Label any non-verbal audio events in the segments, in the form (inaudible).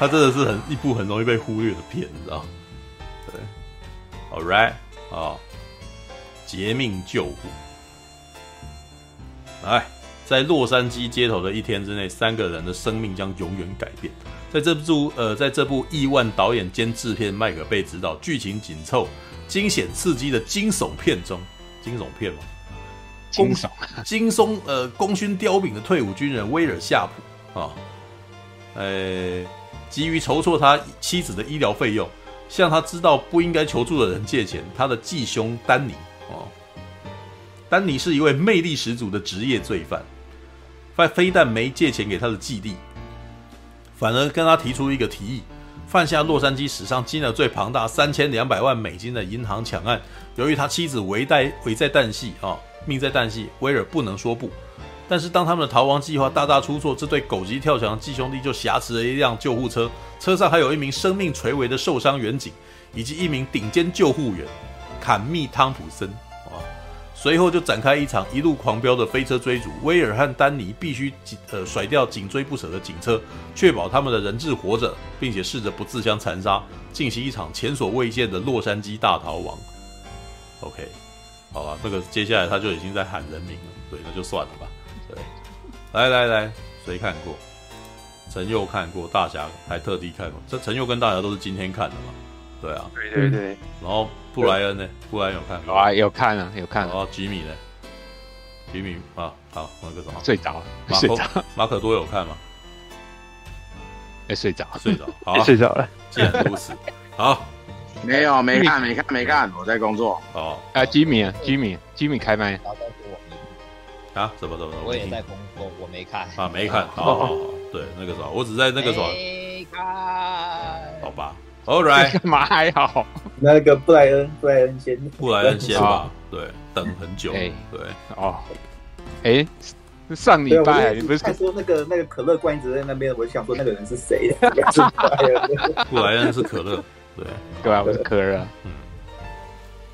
他真的是很一部很容易被忽略的片，你知道？对，All right，啊，劫命救护，来，在洛杉矶街头的一天之内，三个人的生命将永远改变。在这部呃，在这部亿万导演兼制片麦可贝执导、剧情紧凑、惊险刺激的惊悚片中，惊悚片嘛，惊悚惊悚呃，功勋彪炳的退伍军人威尔夏普啊，呃，急于筹措他妻子的医疗费用，向他知道不应该求助的人借钱。他的继兄丹尼哦，丹尼是一位魅力十足的职业罪犯，非非但没借钱给他的继弟。反而跟他提出一个提议，犯下洛杉矶史上金额最庞大三千两百万美金的银行抢案。由于他妻子危在危在旦夕啊，命在旦夕，威尔不能说不。但是当他们的逃亡计划大大出错，这对狗急跳墙的继兄弟就挟持了一辆救护车，车上还有一名生命垂危的受伤员警，以及一名顶尖救护员坎密汤普森啊。(laughs) 随后就展开一场一路狂飙的飞车追逐，威尔和丹尼必须呃甩掉紧追不舍的警车，确保他们的人质活着，并且试着不自相残杀，进行一场前所未见的洛杉矶大逃亡。OK，好吧，这个接下来他就已经在喊人名了，对，那就算了吧。对，来来来，谁看过？陈佑看过，大侠还特地看过。这陈佑跟大侠都是今天看的嘛？对啊，对对对。然后。布莱恩呢？布莱恩有看？有啊，有看啊，有看。哦，吉米呢？吉米啊，好，那个什么？睡着，睡着。马可多有看吗？哎，睡着，睡着，(laughs) 好，睡着了。既然如此，好，没有，没看，没看，没看，我在工作。哦，啊，吉米啊，吉米，吉米开麦。啊？怎么怎么？我也在工作，我没看。啊，没看。好好好，对，那个时候，我只在那个时候。没看。好吧。All right，(laughs) 干嘛还好？那个布莱恩，布莱恩先，布莱恩先吧。对，等很久。对，哦，哎，上礼拜你不是说那个那个可乐罐一直在那边？我想说那个人是谁？(laughs) 布莱恩是可乐，对，对啊，我是可乐。嗯，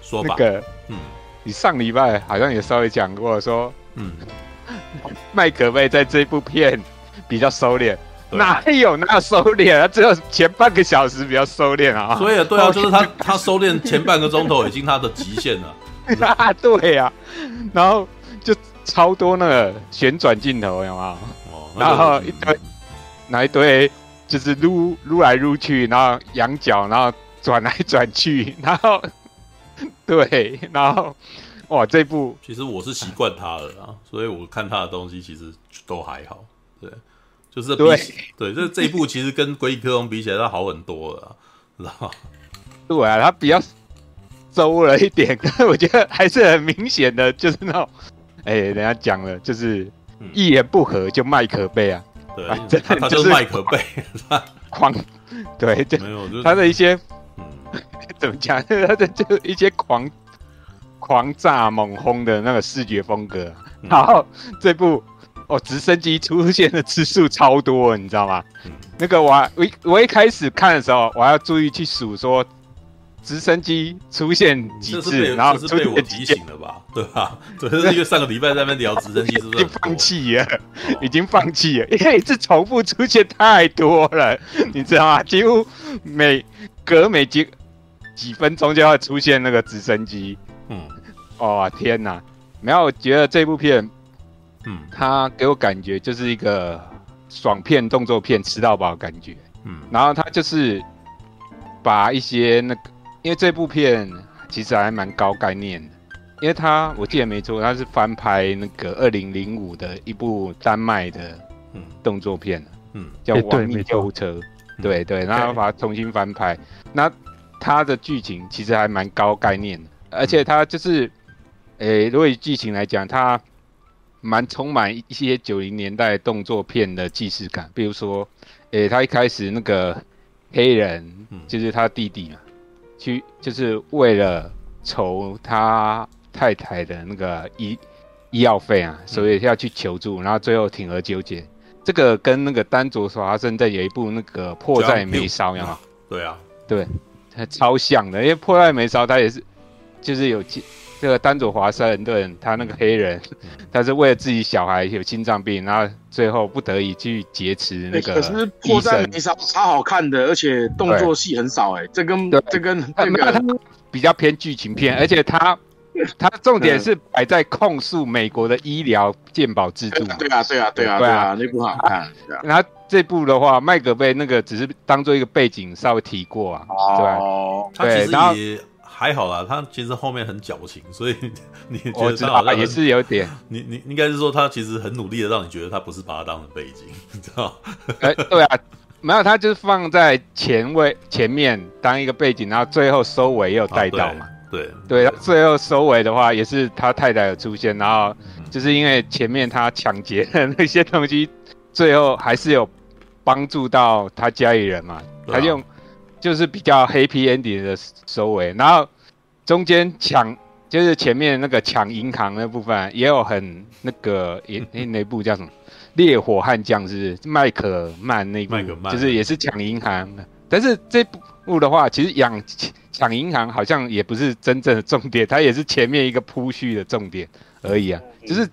说吧。那个，嗯，你上礼拜好像也稍微讲过，说，嗯，麦可贝在这部片比较收敛。哪有那收敛啊？只有前半个小时比较收敛啊。所以对啊，就是他他收敛前半个钟头已经他的极限了。(laughs) 啊，对呀。然后就超多那个旋转镜头，有没有？哦。然后一堆，那一堆就是撸撸来撸去，然后仰角，然后转来转去，然后 (laughs) 对，然后 (laughs) 哇，这部其实我是习惯他了啊，(laughs) 所以我看他的东西其实都还好，对。就是对 (laughs) 对，这这一部其实跟《鬼影克隆》比起来，他好很多了，知道吗？对啊，他比较收了一点，但是我觉得还是很明显的，就是那种，哎，人家讲了，就是一言不合就麦可贝啊，对，他就是麦可贝，狂，对，就没有，他的一些，嗯，怎么讲？他的就一些狂狂炸猛轰的那个视觉风格，然后这部。哦，直升机出现的次数超多，你知道吗？嗯、那个我我我一开始看的时候，我要注意去数说直升机出现几次，然后是被我提醒了吧？对吧？对，是因为上个礼拜在那边聊直升机，(laughs) 是不是？已经放弃了，哦、已经放弃了，因为这重复出现太多了，你知道吗？(laughs) 几乎每隔每几几分钟就要出现那个直升机。嗯，哦天哪！没有，我觉得这部片。嗯，他给我感觉就是一个爽片、动作片，吃到饱的感觉。嗯，然后他就是把一些那个，因为这部片其实还蛮高概念的，因为他我记得没错，他是翻拍那个二零零五的一部丹麦的动作片，嗯，叫《亡命救护车》，对对，然后把它重新翻拍。那他的剧情其实还蛮高概念的，而且他就是，诶，如果以剧情来讲，他。蛮充满一些九零年代动作片的既视感，比如说，诶、欸，他一开始那个黑人就是他弟弟嘛，去就是为了筹他太太的那个医医药费啊，所以要去求助，然后最后铤而纠结。这个跟那个丹佐华盛顿有一部那个迫在眉梢，有吗？对啊，对，他超像的，因为迫在眉梢他也是。就是有这个丹佐华盛顿，他那个黑人，他是为了自己小孩有心脏病，然后最后不得已去劫持那个。可是破绽没啥超好看的，而且动作戏很少哎，这跟这跟那个比较偏剧情片，而且他。他重点是摆在控诉美国的医疗健保制度。对啊，对啊，对啊，对啊，那部好看。然后这部的话，麦格贝那个只是当做一个背景稍微提过啊。哦，他其实也还好啦，他其实后面很矫情，所以 (laughs) 你觉得他好像也是有点。你你应该是说他其实很努力的让你觉得他不是把他当成背景，(laughs) 你知道？哎，对啊，没有，他就是放在前位前面当一个背景，然后最后收尾也有带到嘛。对对，最后收尾的话也是他太太的出现，然后就是因为前面他抢劫的那些东西，最后还是有帮助到他家里人嘛，他用就是比较 happy ending 的收尾，然后中间抢就是前面那个抢银行那部分也有很那个 (laughs) 也那那部叫什么？烈火悍将是麦克曼那部，就是也是抢银行，但是这部的话其实养。抢银行好像也不是真正的重点，它也是前面一个铺叙的重点而已啊，就是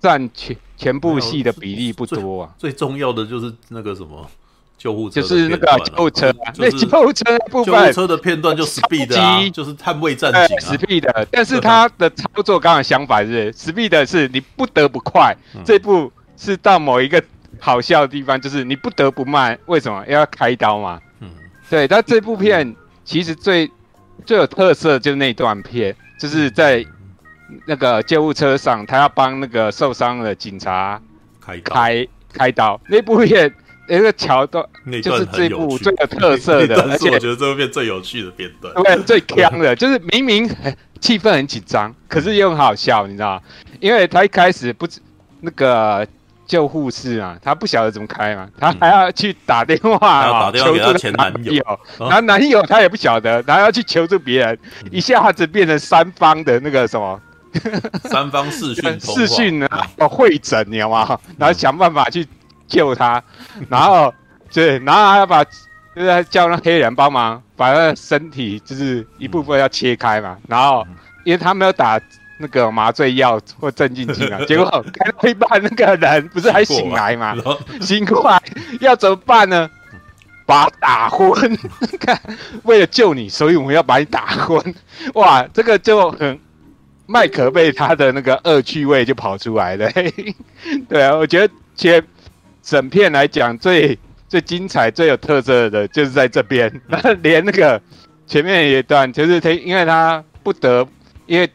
占全全部戏的比例不多啊。最重要的就是那个什么救护车，就是那个救护车，那救护车部分，救护车的片段就 Speed 啊，就是捍卫战警啊，Speed。但是它的操作刚好相反，是 Speed 是你不得不快，这部是到某一个好笑的地方，就是你不得不慢，为什么要开刀嘛？嗯，对，但这部片。其实最最有特色就是那段片，就是在那个救护车上，他要帮那个受伤的警察开开开刀。那部片那个桥段，就是这部最有特色的，(laughs) 而且我觉得这部片最有趣的片段，对，最锵的，就是明明气氛很紧张，可是又很好笑，你知道吗？因为他一开始不知那个。救护室啊，他不晓得怎么开嘛，他还要去打电话啊，求助前男友，然后男友他也不晓得，然后要去求助别人，一下子变成三方的那个什么，三方视讯 (laughs) 视讯啊，会诊，你知道吗？然后想办法去救他，然后对，然后还要把就是叫那黑人帮忙把那身体就是一部分要切开嘛，然后因为他没有打。那个麻醉药或镇静剂啊，(laughs) 结果开到一半，那个人不是还醒来嘛？醒过来要怎么办呢？把他打昏，看 (laughs) 为了救你，所以我们要把你打昏。哇，这个就很麦克贝他的那个恶趣味就跑出来了。(laughs) 对啊，我觉得其实整片来讲最最精彩、最有特色的就是在这边，连那个前面一段就是他，因为他不得因为。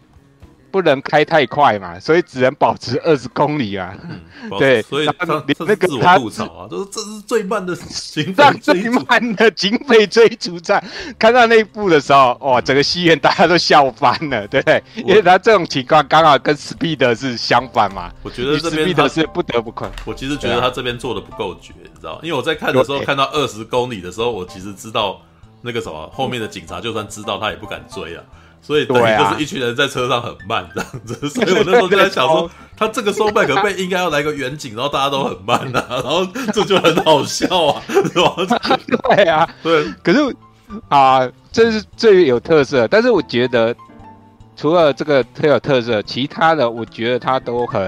不能开太快嘛，所以只能保持二十公里啊。嗯、(laughs) 对，所以他那个他吐槽啊，都是这是最慢的警匪最慢的 (laughs) 警匪追逐战。看到那一部的时候，哇，整个戏院大家都笑翻了，对不对？因为他这种情况刚好跟 Speed 是相反嘛。我觉得这边 Speed 是不得不快。我其实觉得他这边做的不够绝，你知道？因为我在看的时候看到二十公里的时候，我其实知道那个什么后面的警察就算知道他也不敢追啊。所以等于就是一群人在车上很慢这样子，啊、所以我那时候就在想说，他这个时候麦可贝应该要来个远景，然后大家都很慢啊，(laughs) 然后这就很好笑啊，是吧？对啊，(laughs) 对。可是啊，这是最有特色，但是我觉得除了这个特有特色，其他的我觉得它都很，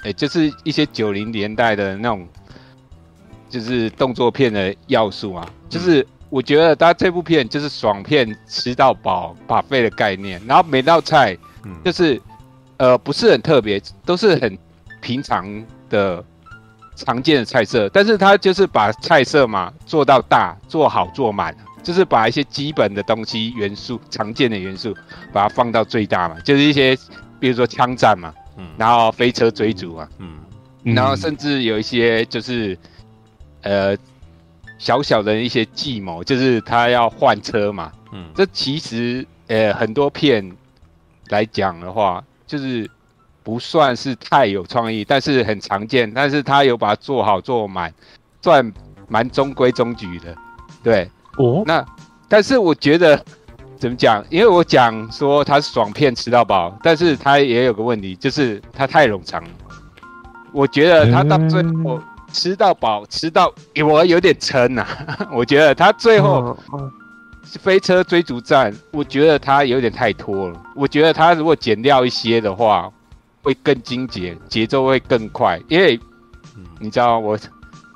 哎、欸，就是一些九零年代的那种，就是动作片的要素啊，就是。我觉得他这部片就是爽片，吃到饱把费的概念，然后每道菜就是，嗯、呃，不是很特别，都是很平常的常见的菜色，但是他就是把菜色嘛做到大，做好做满，就是把一些基本的东西元素、常见的元素，把它放到最大嘛，就是一些比如说枪战嘛，嗯，然后飞车追逐啊，嗯，然后甚至有一些就是，呃。小小的一些计谋，就是他要换车嘛。嗯，这其实呃很多片来讲的话，就是不算是太有创意，但是很常见。但是他有把它做好做满，算蛮中规中矩的。对，哦，那但是我觉得怎么讲？因为我讲说他是爽片吃到饱，但是他也有个问题，就是他太冗长了。我觉得他到最后。嗯吃到饱，吃到我有点撑呐。(laughs) 我觉得他最后飞车追逐战，我觉得他有点太拖了。我觉得他如果减掉一些的话，会更精简，节奏会更快。因为你知道我，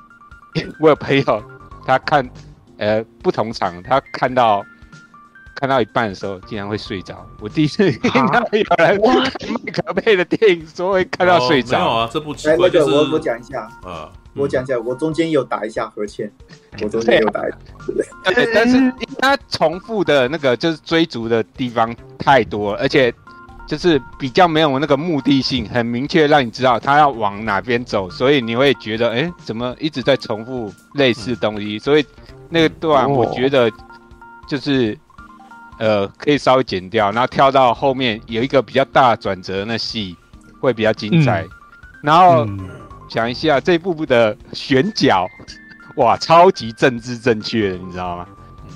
(laughs) 我有朋友他看呃不同场，他看到看到一半的时候，竟然会睡着。我第一次听到有人麦可贝的电影说会看到睡着。没有啊，这部奇哎，怪就是那个我我讲一下，啊，我讲一下，我中间有打一下和倩，(laughs) 我中间有打一下，对，但是因为它重复的那个就是追逐的地方太多了，而且就是比较没有那个目的性，很明确让你知道他要往哪边走，所以你会觉得，哎，怎么一直在重复类似的东西？所以那个段我觉得就是呃可以稍微剪掉，然后跳到后面有一个比较大转折，那戏会比较精彩。然后讲一下这部的选角。哇，超级政治正确的，你知道吗？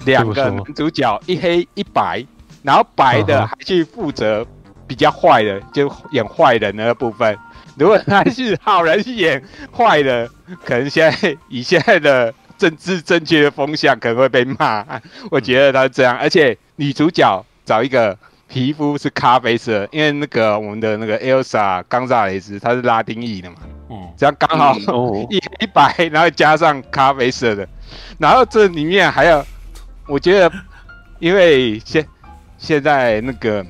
两个男主角，一黑一白，然后白的还去负责比较坏的，就演坏人的那部分。如果他是好人去演坏的，可能现在以现在的政治正确的风向，可能会被骂。我觉得他是这样，而且女主角找一个皮肤是咖啡色，因为那个我们的那个 Elsa 冈萨雷斯，她是拉丁裔的嘛。嗯，这样刚好一黑一白，然后加上咖啡色的，然后这里面还有，我觉得，因为现现在那个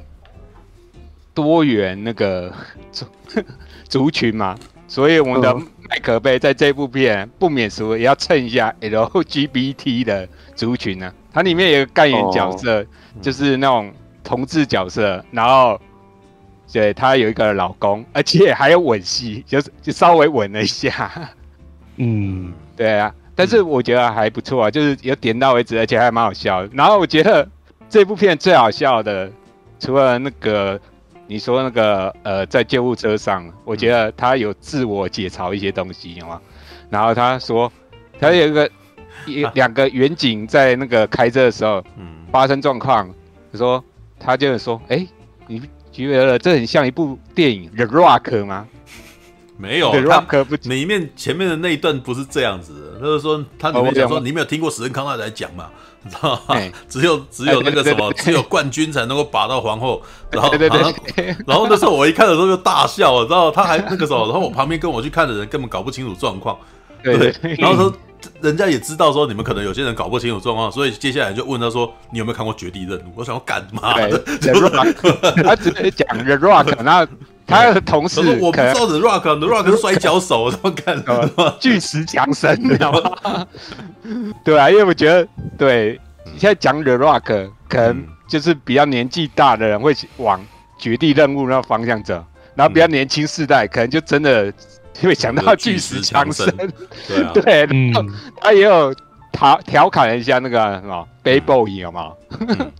多元那个族 (laughs) 族群嘛，所以我们的麦可悲在这部片不免俗也要蹭一下 LGBT 的族群呢、啊。它里面有个干员角色，就是那种同志角色，然后。对，她有一个老公，而且还有吻戏，就是就稍微吻了一下。嗯，对啊，但是我觉得还不错啊，就是有点到为止，而且还蛮好笑的。然后我觉得这部片最好笑的，除了那个你说那个呃，在救护车上，我觉得他有自我解嘲一些东西，有吗？然后他说他有一个一两个远景在那个开车的时候，嗯发生状况，他说他就是说，哎，你。觉得这很像一部电影《The Rock》吗？没有，《The Rock》不，里面前面的那一段不是这样子的。就是说，他里面讲说，你没有听过史恩康纳来讲嘛？你知道吗？只有只有那个什么，只有冠军才能够拔到皇后。然后，然后，然后那时候我一看的时候就大笑，你知道，他还那个时候，然后我旁边跟我去看的人根本搞不清楚状况。对，然后说。人家也知道说你们可能有些人搞不清楚状况，所以接下来就问他说：“你有没有看过《绝地任务》？”我想要干嘛的 (laughs) 他只是讲 The Rock，然后他的同事我不知道 The Rock，The (laughs) Rock 是摔跤手，怎么干？巨石强森，你知道吗？(laughs) 对啊，因为我觉得，对，现在讲 The Rock，可能就是比较年纪大的人会往《绝地任务》那方向走，然后比较年轻世代可能就真的。因为想到巨石强森，(laughs) 对啊，对，嗯，他也有调调侃了一下那个什么 b a y Boy 有吗？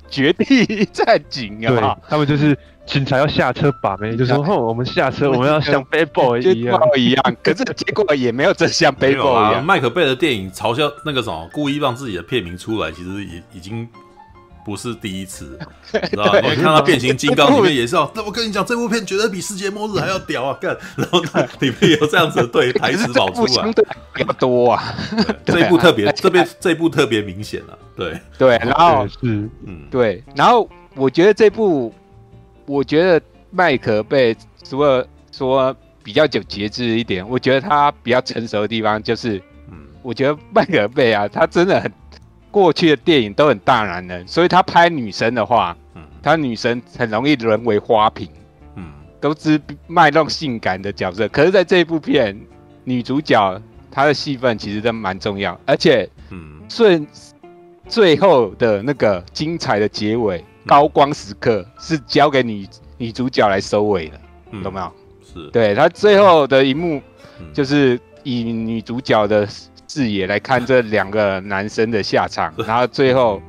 绝地战警有吗？他们就是警察要下车把妹，就说：“哼，我们下车，我们要像 Bad Boy 一样一样。”可是结果也没有真像 Bad Boy 一样。麦克贝的电影嘲笑那个什么，故意让自己的片名出来，其实也已经。不是第一次，知道吗？(laughs) 你看他变形金刚里面也是哦。那我跟你讲，这部片绝对比世界末日还要屌啊！干，然后里面有这样子的对台词跑出来，比较多啊。这一部特别，这边这一部特别明显了。对对，然后是嗯对，然后我觉得这部，我觉得麦可贝除了说比较有节制一点，我觉得他比较成熟的地方就是，嗯，我觉得麦可贝啊，他真的很。过去的电影都很大男人，所以他拍女生的话，嗯，他女生很容易沦为花瓶，嗯，都是卖弄性感的角色。可是，在这一部片，女主角她的戏份其实都蛮重要，而且，嗯，最最后的那个精彩的结尾，高光时刻是交给女女主角来收尾的，嗯，懂没有？是，对，他最后的一幕，就是以女主角的。视野来看这两个男生的下场，然后最后，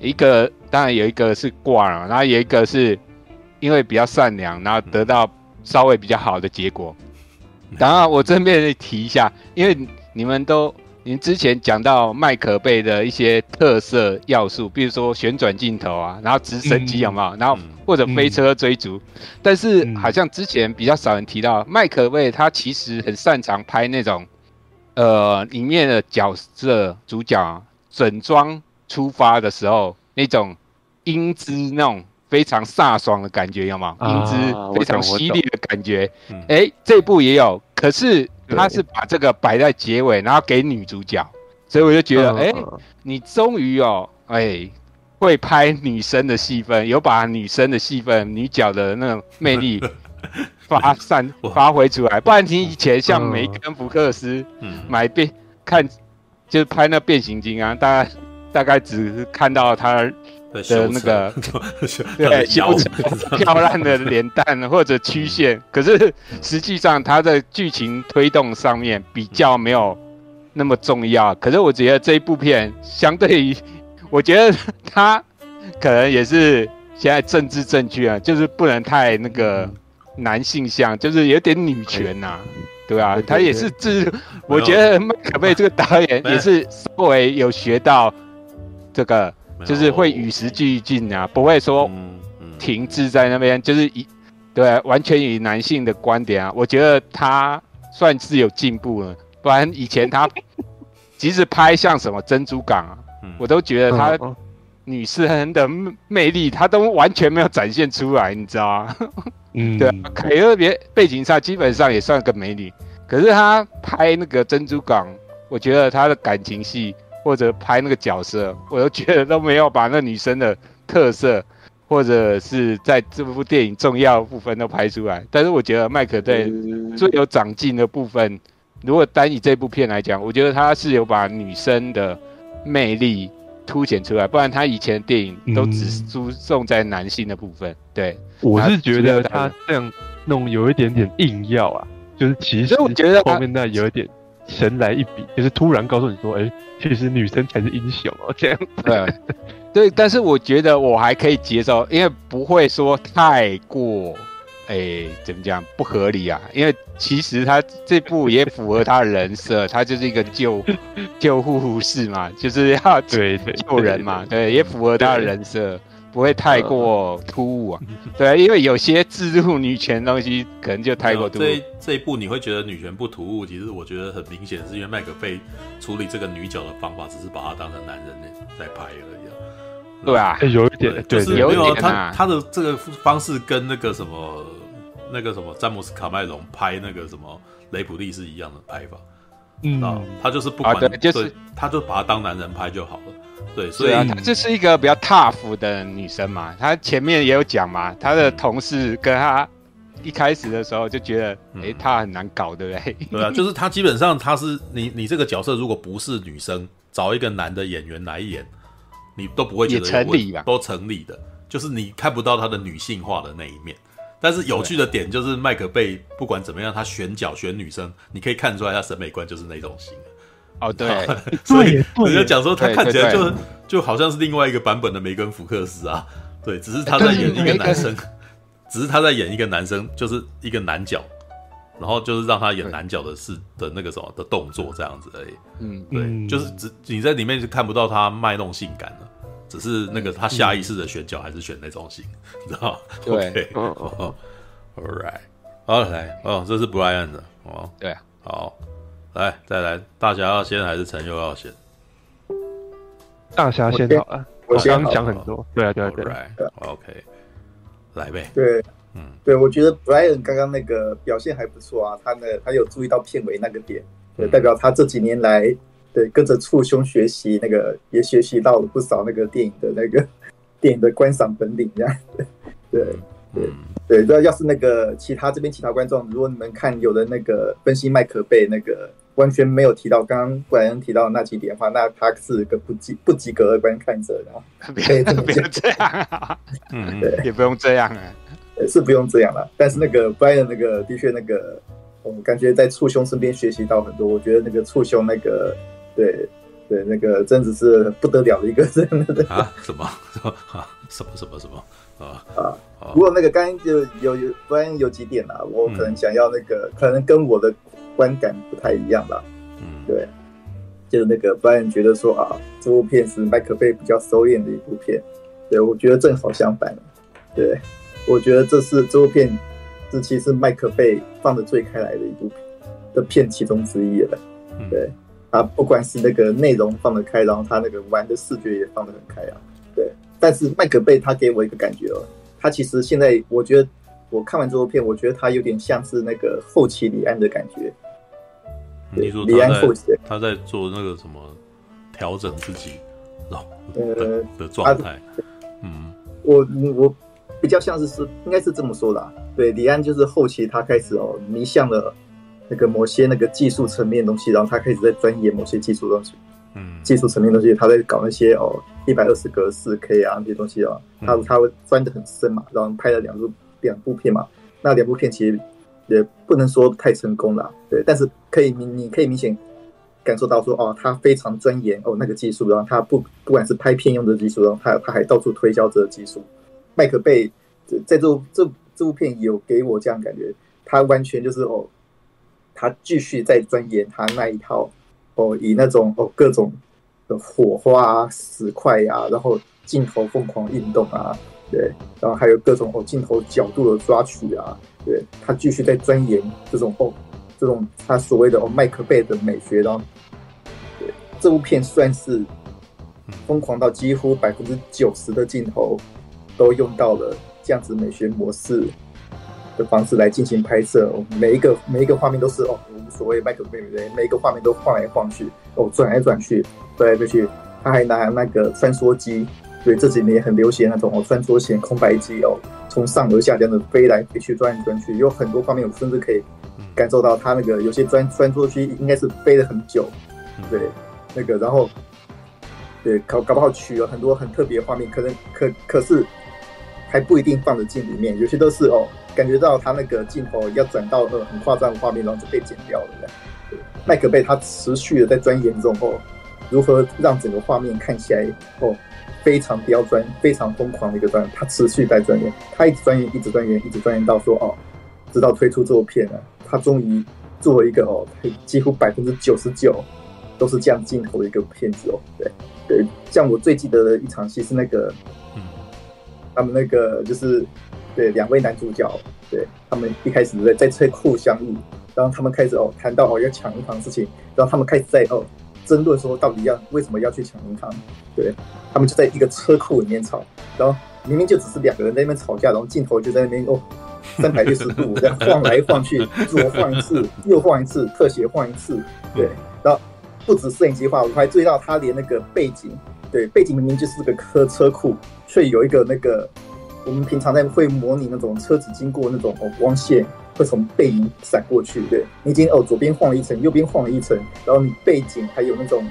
一个当然有一个是挂了，然后有一个是因为比较善良，然后得到稍微比较好的结果。然后我这边提一下，因为你们都您之前讲到麦可贝的一些特色要素，比如说旋转镜头啊，然后直升机有没有？然后或者飞车追逐，但是好像之前比较少人提到麦可贝，他其实很擅长拍那种。呃，里面的角色主角整装出发的时候那种英姿那种非常飒爽的感觉，有吗？啊英姿非常犀利的感觉。嗯哎，这部也有，可是他是把这个摆在结尾，然后给女主角，所以我就觉得，哎、嗯你终于哦，哎，会拍女生的戏份，有把女生的戏份、女角的那种魅力 (laughs) 发散发挥出来。不然你以前像嗯梅根福克斯嗯，买变看，就是拍那变形金刚，大概大概只是看到他的的那个 (laughs) 对对腰修 (laughs) 漂亮的脸蛋或者曲线，可是实际上它的剧情推动上面比较没有那么重要。可是我觉得这一部片相对于，我觉得它可能也是现在政治正确啊，就是不能太那个男性向，就是有点女权呐、对啊，他也是自，我觉得麦可贝 (laughs) 这个导演也是稍微有学到这个。就是会与时俱进啊，不会说停滞在那边，就是以对完全以男性的观点啊，我觉得他算是有进步了。不然以前他 (laughs) 即使拍像什么珍珠港啊，嗯我都觉得他嗯女生的魅力他都完全没有展现出来，你知道吗？嗯，(laughs) 对啊，凯特别背景上基本上也算个美女，可是她拍那个珍珠港，我觉得她的感情戏。或者拍那个角色，我都觉得都没有把那女生的特色，或者是在这部电影重要的部分都拍出来。但是我觉得麦可在最有长进的部分，如果单以这部片来讲，我觉得他是有把女生的魅力凸显出来，不然他以前的电影都只注重在男性的部分。对，我是觉得他这样弄有一点点硬要啊，就是其实我觉得后面那有一点。神来一笔，就是突然告诉你说：“哎、欸，其实女生才是英雄哦。(laughs) ”这样对，对，但是我觉得我还可以接受，因为不会说太过，哎、欸，怎么讲不合理啊？因为其实他这部也符合他的人设，他就是一个救 (laughs) 救护士嘛，就是要对对救人嘛，对，也符合他的人设。不会太过突兀啊，(laughs) 对啊，因为有些置入女权的东西可能就太过突兀。这这一部你会觉得女权不突兀，其实我觉得很明显是因为麦克贝处理这个女角的方法，只是把她当成男人在拍而已、啊。对啊，有一点，就是没有一点、啊、他他的这个方式跟那个什么那个什么詹姆斯卡麦隆拍那个什么雷普利是一样的拍法。嗯，啊，他就是不管，啊、对，就是他就把他当男人拍就好了。对，所以啊，她这是一个比较 tough 的女生嘛。她前面也有讲嘛，她的同事跟她一开始的时候就觉得，哎、她很难搞，对不对？(laughs) 对啊，就是她基本上她是你你这个角色如果不是女生，找一个男的演员来演，你都不会觉得成立吧？都成立的，就是你看不到她的女性化的那一面。但是有趣的点就是麦克贝不管怎么样，他选角选女生，你可以看出来他审美观就是那种型。哦，对，(laughs) 所以人家讲说他看起来就对对。对就好像是另外一个版本的梅根福克斯啊，对，只是他在演一个男生，只是他在演一个男生，就是一个男角，然后就是让他演男角的事的那个什么的动作这样子而已。嗯，对，就是只你在里面就看不到他卖弄性感了，只是那个他下意识的选角还是选那种型，你知道吗？对。OK，哦，All right，好来，哦，这是 Brian 的哦，对啊，好。来，再来，大侠要先还是陈佑要先？大侠先好了，我刚刚讲很多，对啊，对啊，对啊，OK，来呗。对，嗯，对，我觉得 Brian 刚刚那个表现还不错啊，他呢，他有注意到片尾那个点，对，代表他这几年来，对，跟着触兄学习，那个也学习到了不少那个电影的那个 (laughs) 电影的观赏本领，这样，对，对，对。对，那要是那个其他这边其他观众，如果你们看有的那个分析麦克贝那个完全没有提到刚刚布莱恩提到的那几点的话，那他是个不及不及格的观看者，然后 (laughs) 可以这么不用这样啊，嗯，对，也不用这样啊，是不用这样了。但是那个布莱恩那个的确那个，我感觉在簇兄身边学习到很多。我觉得那个簇兄那个，对对，那个真的是不得了的一个人的 (laughs) 啊，什么 (laughs) 啊，什么什么什么。啊啊！不过那个刚刚就有有不然有几点啊，我可能想要那个，嗯、可能跟我的观感不太一样吧。嗯，对，就是那个不然觉得说啊，这部片是麦克贝比较收敛的一部片。对，我觉得正好相反。对，我觉得这是这部片这其实麦克贝放的最开来的一部片的片其中之一了。对，啊不管是那个内容放得开，然后他那个玩的视觉也放得很开啊。对，但是麦克贝他给我一个感觉哦，他其实现在我觉得我看完这部片，我觉得他有点像是那个后期李安的感觉。你说李安后期他在做那个什么调整自己，呃的状态。嗯，我我比较像是是应该是这么说的啊。对，李安就是后期他开始哦迷向了。那个某些那个技术层面的东西，然后他开始在钻研某些技术东西，嗯，技术层面的东西，他在搞那些哦一百二十格四 K 啊那些东西啊，他他会钻的很深嘛，然后拍了两部两部片嘛，那两部片其实也不能说太成功了，对，但是可以你你可以明显感受到说哦，他非常钻研哦那个技术，然后他不不管是拍片用的技术，然后他他还到处推销这个技术。麦克贝在这这这部片有给我这样感觉，他完全就是哦。他继续在钻研他那一套，哦，以那种哦各种的火花啊、石块啊，然后镜头疯狂运动啊，对，然后还有各种哦镜头角度的抓取啊，对，他继续在钻研这种哦这种他所谓的哦麦克贝的美学，然后，对，这部片算是疯狂到几乎百分之九十的镜头都用到了这样子美学模式。的方式来进行拍摄，每一个每一个画面都是哦，我们所谓麦克贝对，每一个画面都晃来晃去，哦，转来转去，飞来飞去。他还拿那个穿梭机，对，这几年也很流行那种哦，穿梭型空白机哦，从上而下这样子飞来飞去，转来转去，有很多画面，我甚至可以感受到他那个有些钻穿梭机应该是飞了很久，对，那个然后对搞搞不好取了很多很特别的画面，可能可可是还不一定放得进里面，有些都是哦。感觉到他那个镜头要转到呃很夸张的画面，然后就被剪掉了。麦克贝他持续的在钻研这种哦，如何让整个画面看起来哦非常刁钻、非常疯狂的一个钻，他持续在钻研，他一直钻研，一直钻研，一直钻研到说哦，直到推出这部片了，他终于做了一个哦，几乎百分之九十九都是这样镜头的一个片子哦。对对，像我最记得的一场戏是那个，嗯，他们那个就是。对，两位男主角，对他们一开始在在车库相遇，然后他们开始哦谈到哦要抢银行的事情，然后他们开始在哦争论说到底要为什么要去抢银行，对他们就在一个车库里面吵，然后明明就只是两个人在那边吵架，然后镜头就在那边哦三百六十度这样晃来晃去，左晃一次，右晃一次，特写晃一次，对，然后不止摄影机画，我还注意到他连那个背景，对背景明明就是个车车库，却有一个那个。我们平常在会模拟那种车子经过那种哦光线会从背影闪过去，对，你已经哦左边晃了一层，右边晃了一层，然后你背景还有那种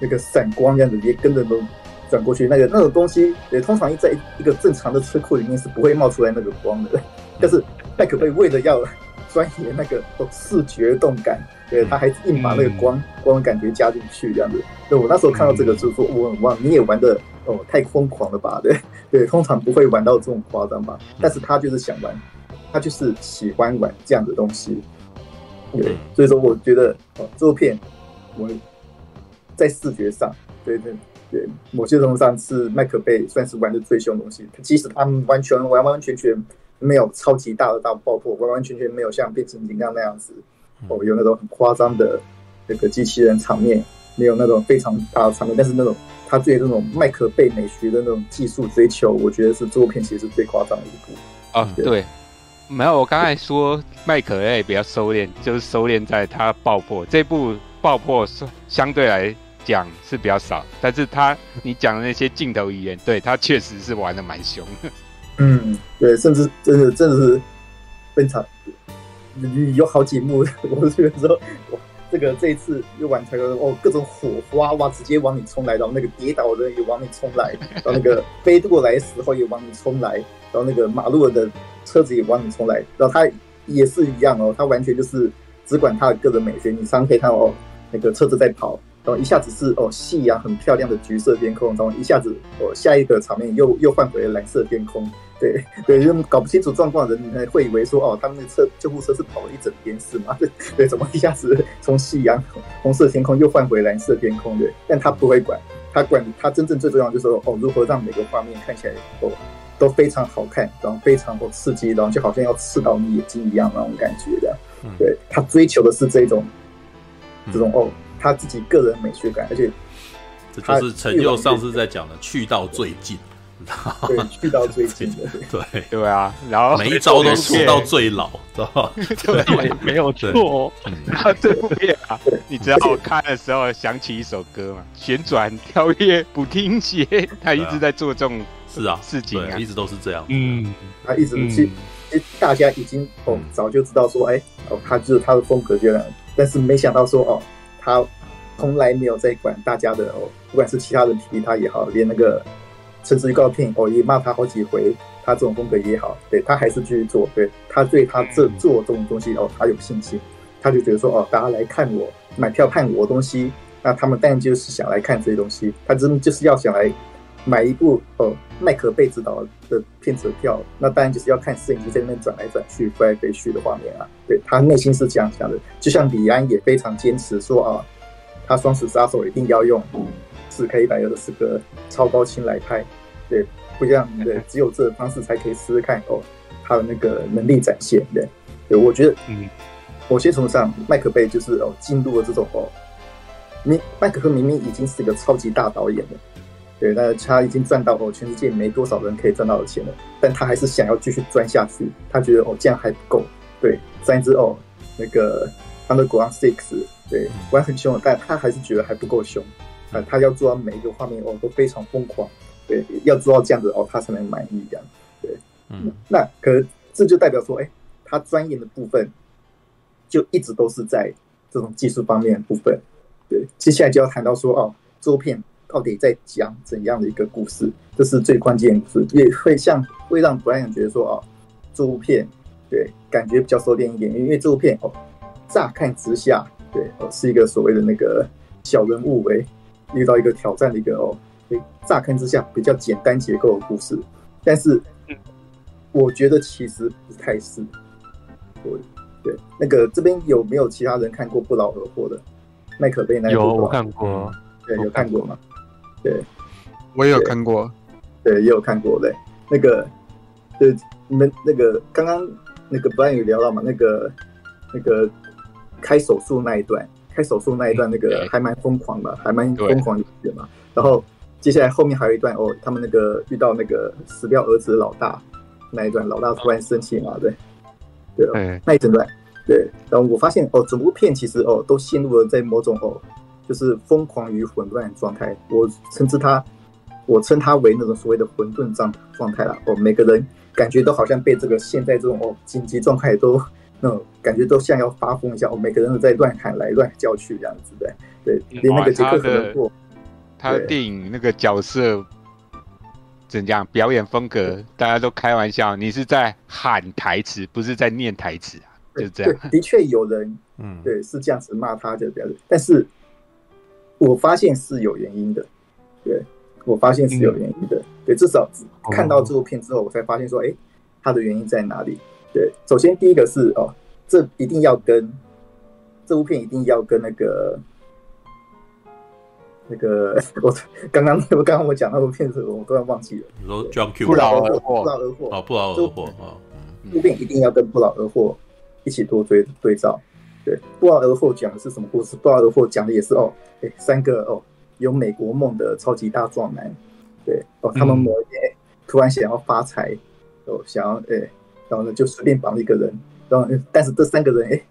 那个闪光这样子也跟着都转过去，那个那种东西，也，通常在一个正常的车库里面是不会冒出来那个光的，但是麦克贝为了要钻研那个哦视觉动感，对，他还硬把那个光光的感觉加进去这样子，对，我那时候看到这个就是说，哇哇，你也玩的。哦，太疯狂了吧？对对，通常不会玩到这种夸张吧？但是他就是想玩，他就是喜欢玩这样的东西。对，所以说我觉得哦，这部片我在视觉上，对对对，某些程度上是麦克贝算是玩的最凶的东西。即使他们完全完完全全没有超级大的大爆破，完完全全没有像变形金刚那样子哦，有那种很夸张的那个机器人场面，没有那种非常大的场面，但是那种。他对这种麦克贝美学的那种技术追求，我觉得是这部片其实是最夸张的一部。啊，对，没有，我刚才说麦可贝比较收敛，就是收敛在他爆破这部爆破相对来讲是比较少，但是他你讲的那些镜头语言，对他确实是玩的蛮凶的。嗯，对，甚至真的真的是非常有好几幕，(laughs) 我觉得说。哇这个这一次又玩成了哦，各种火花哇，直接往你冲来，然后那个跌倒的人也往你冲来，然后那个飞过来的时候也往你冲来，然后那个马路的车子也往你冲来，然后他也是一样哦，他完全就是只管他的个人美学。你常常可以看到哦，那个车子在跑，然后一下子是哦夕阳很漂亮的橘色天空，然后一下子哦下一个场面又又换回了蓝色天空。对 (laughs) 对，就搞不清楚状况的人会以为说哦，他们的车救护车是跑了一整天是吗？(laughs) 对对，怎么一下子从夕阳红色天空又换回蓝色天空？对，但他不会管，他管他真正最重要就是说哦，如何让每个画面看起来哦都非常好看，然后非常哦刺激，然后就好像要刺到你眼睛一样那种感觉的。对，他追求的是这种这种哦。他自己个人美学感，而且这就是陈佑上次在讲的去到最近。对，去到最近的，对对啊，然后每一招都说到最老，知道吧？对，没有错。然后这部片啊，你知道我看的时候想起一首歌嘛？旋转、跳跃、不听鞋，他一直在做这种是啊事情啊，一直都是这样。嗯，他一直其实大家已经哦早就知道说，哎哦，他就是他的风格这样，但是没想到说哦，他从来没有在管大家的哦，不管是其他人提他也好，连那个。甚至预告片哦，也骂他好几回，他这种风格也好，对他还是继续做，对他对他这做这种东西哦，他有信心，他就觉得说哦，大家来看我买票看我东西，那他们当然就是想来看这些东西，他真的就是要想来买一部哦麦克贝指导的片子的票，那当然就是要看摄影机在那边转来转去、飞来飞去的画面啊，对他内心是这样想的，就像李安也非常坚持说啊，他双十杀手一定要用。四 K 一百二十四个超高清来拍，对，不一样，对，(laughs) 只有这个方式才可以试试看哦，他的那个能力展现，对，对，我觉得，嗯，某些程度上，麦克贝就是哦，进入了这种哦，明麦克克明明已经是一个超级大导演了，对，但是他已经赚到哦，全世界没多少人可以赚到的钱了，但他还是想要继续钻下去，他觉得哦，这样还不够，对，三只哦，那个 Underground Six，对，玩很凶，但他还是觉得还不够凶。他要做到每一个画面哦都非常疯狂，对，要做到这样子哦，他才能满意这样，对，嗯，那可是这就代表说，哎，他钻研的部分就一直都是在这种技术方面的部分，对，接下来就要谈到说，哦，这部片到底在讲怎样的一个故事，这是最关键的事，也会像会让 Brian 觉得说，哦，这部片对感觉比较收敛一点，因为这部片哦，乍看之下，对，哦是一个所谓的那个小人物为。遇到一个挑战的一个哦，乍看之下比较简单结构的故事，但是我觉得其实不太是。我对那个这边有没有其他人看过不劳而获的麦可贝那一部？有我看过，对，有看过吗？对，我也有看过，对，也有看过对。那个，对，你们那个刚刚那个 Brian 有聊到嘛？那个那个开手术那一段。开手术那一段，那个还蛮疯狂的，还蛮疯狂的嘛。然后接下来后面还有一段哦，他们那个遇到那个死掉儿子的老大那一段，老大突然生气嘛，对，对，嗯，那一整段，对。然后我发现哦，整部片其实哦都陷入了在某种哦，就是疯狂与混乱状态。我称之他，我称他为那种所谓的混沌状状态了。哦，每个人感觉都好像被这个现在这种哦紧急状态都。那种感觉都像要发疯一下，我每个人都在乱喊来乱叫去这样子的，对，连那个杰克可能过，他的电影那个角色怎样表演风格，大家都开玩笑，你是在喊台词，不是在念台词啊，就这样。的确有人，(laughs) 嗯，对，是这样子骂他的表演，但是我发现是有原因的，对，我发现是有原因的，对，至少看到这部片之后，我才发现说，哎，他的原因在哪里？对，首先第一个是哦，这一定要跟这部片一定要跟那个那个 (laughs) 我刚刚我刚刚我讲那部片子，我突然忘记了。你说 John Q 不劳而获，不劳而获啊，不劳而获啊。这部片一定要跟不劳而获一起多追对照。对，不劳而获讲的是什么故事？不劳而获讲的也是哦，哎，三个哦有美国梦的超级大壮男，对哦，他们某一天突然想要发财，哦，想要哎。然后呢，就随便绑了一个人，然后但是这三个人哎，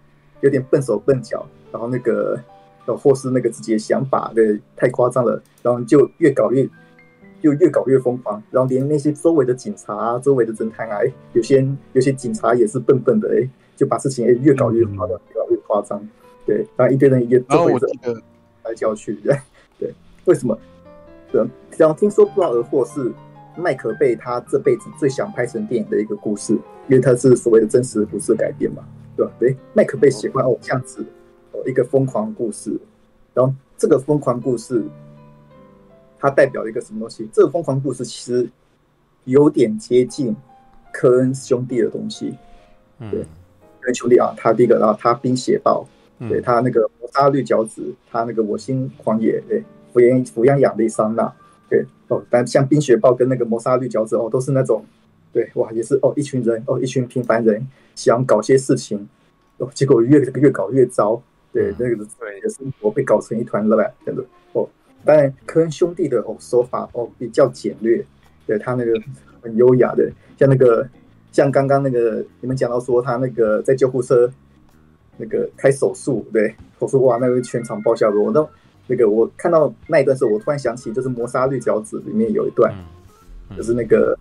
有点笨手笨脚，然后那个然后，或是那个自己的想法对太夸张了，然后就越搞越，就越搞越疯狂，然后连那些周围的警察啊、周围的侦探啊，有些有些警察也是笨笨的哎，就把事情哎越搞越夸张，越搞越夸张，对，然后一堆人也周围的来叫去，对对，为什么？对，然后听说不劳而获是。麦可贝他这辈子最想拍成电影的一个故事，因为他是所谓的真实故事改编嘛，对吧？对，麦克贝喜欢哦这样子哦一个疯狂故事，然后这个疯狂故事，它代表一个什么东西？这个疯狂故事其实有点接近科恩兄弟的东西，对，科恩兄弟啊，他第一个，然后他冰血暴，对他那个摩杀绿脚趾，他那个我心狂野，对，抚养抚养亚利桑那。对哦，但像冰雪暴跟那个谋杀绿脚趾哦，都是那种，对哇，也是哦，一群人哦，一群平凡人想搞些事情，哦，结果越越搞越糟，对，那个对的生活被搞成一团乱，真的哦。当然，科恩兄弟的哦手法哦比较简略，对他那个很优雅的，像那个像刚刚那个你们讲到说他那个在救护车那个开手术，对，我说哇，那个全场爆笑的，我都那个我看到那一段时候，我突然想起就是《摩砂绿脚趾》里面有一段，就是那个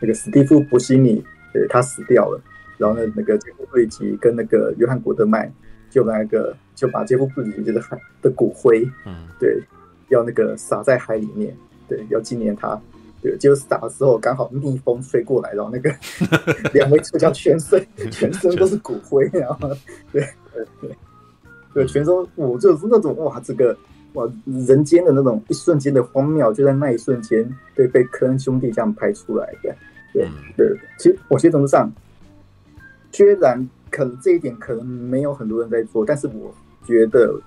那个史蒂夫·布西尼，对他死掉了，然后呢，那个杰夫·布里吉跟那个约翰·古德曼就那个就把杰夫·布里吉就是海的骨灰，嗯，对。要那个撒在海里面，对，要纪念他，对，就是撒的时候刚好逆风吹过来，然后那个 (laughs) 两位主角全身 (laughs) 全身都是骨灰，然后对对对，对，全身我就是那种哇，这个哇人间的那种一瞬间的荒谬，就在那一瞬间，对，被科恩兄弟这样拍出来的，对对，其实某些程度上，虽然可能这一点可能没有很多人在做，但是我觉得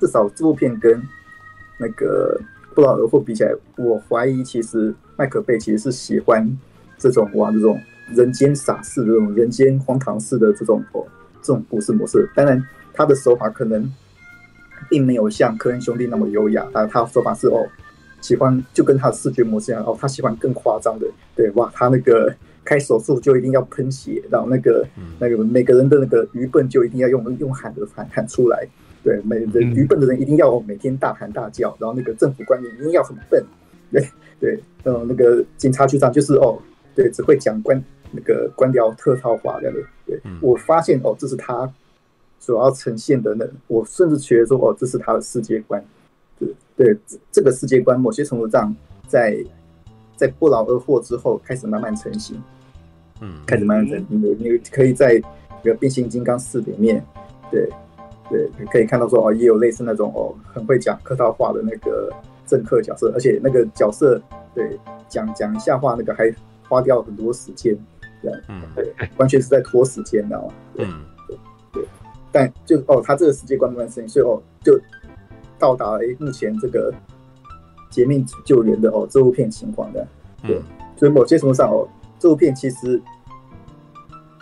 至少这部片跟那个不劳而获比起来，我怀疑其实麦克贝其实是喜欢这种哇这种人间傻事这种人间荒唐事的这种哦这种故事模式。当然，他的手法可能并没有像科恩兄弟那么优雅，他他手法是哦喜欢就跟他的视觉模式一样哦，他喜欢更夸张的。对哇，他那个开手术就一定要喷血，然后那个那个每个人的那个愚笨就一定要用用喊的喊喊出来。对，每人愚笨的人一定要每天大喊大叫，然后那个政府官员一定要很笨，对对，嗯，那个警察局长就是哦，对，只会讲官那个官僚客套话这样的。对，我发现哦，这是他所要呈现的那，我甚至觉得说哦，这是他的世界观。对对，这个世界观某些程度上在在不劳而获之后开始慢慢成型，嗯，开始慢慢成型。你你可以在那个变形金刚四里面，对。对，可以看到说哦，也有类似那种哦，很会讲客套话的那个政客角色，而且那个角色对讲讲一下话，那个还花掉很多时间，嗯，对，完全是在拖时间，知道吗？对，对，对，但就哦，他这个世界观慢慢成型，所以哦，就到达了诶目前这个劫命救援的哦这部片情况的，对，所以某些程度上哦，这部片其实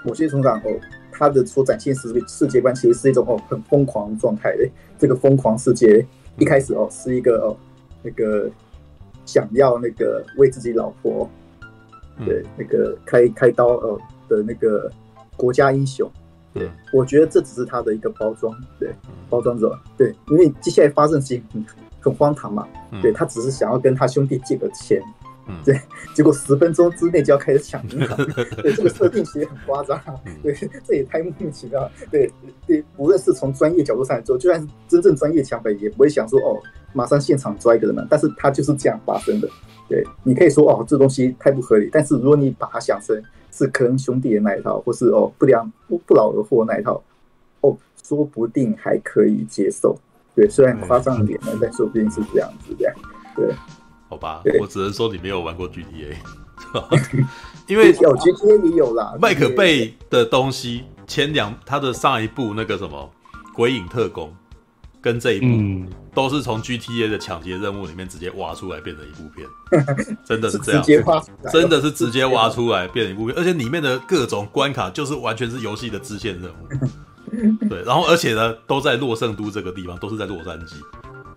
某些程度上哦。他的所展现世世界观其实是一种哦很疯狂的状态。的，这个疯狂世界一开始哦是一个哦那个想要那个为自己老婆对那个开开刀呃的那个国家英雄，对，我觉得这只是他的一个包装，对，包装者，对，因为接下来发生事情很很荒唐嘛，对，他只是想要跟他兄弟借个钱。对，结果十分钟之内就要开始抢银行，(laughs) 对，这个设定其实很夸张，对，这也太莫名其妙。对对，无论是从专业角度上来说，就算是真正专业抢匪，也不会想说哦，马上现场抓一个人嘛。但是他就是这样发生的。对，你可以说哦，这东西太不合理。但是如果你把它想成是科恩兄弟的那一套，或是哦不良不不劳而获那一套，哦，说不定还可以接受。对，虽然夸张一点呢，但说不定是这样子这样。对。好吧，我只能说你没有玩过 GTA，(laughs) 因为有 GTA 也有啦。麦可贝的东西前两他的上一部那个什么《鬼影特工》跟这一部、嗯、都是从 GTA 的抢劫任务里面直接挖出来变成一部片，(laughs) 真的是这样，真的是直接挖出来变成一部片，而且里面的各种关卡就是完全是游戏的支线任务，(laughs) 对，然后而且呢都在洛圣都这个地方，都是在洛杉矶。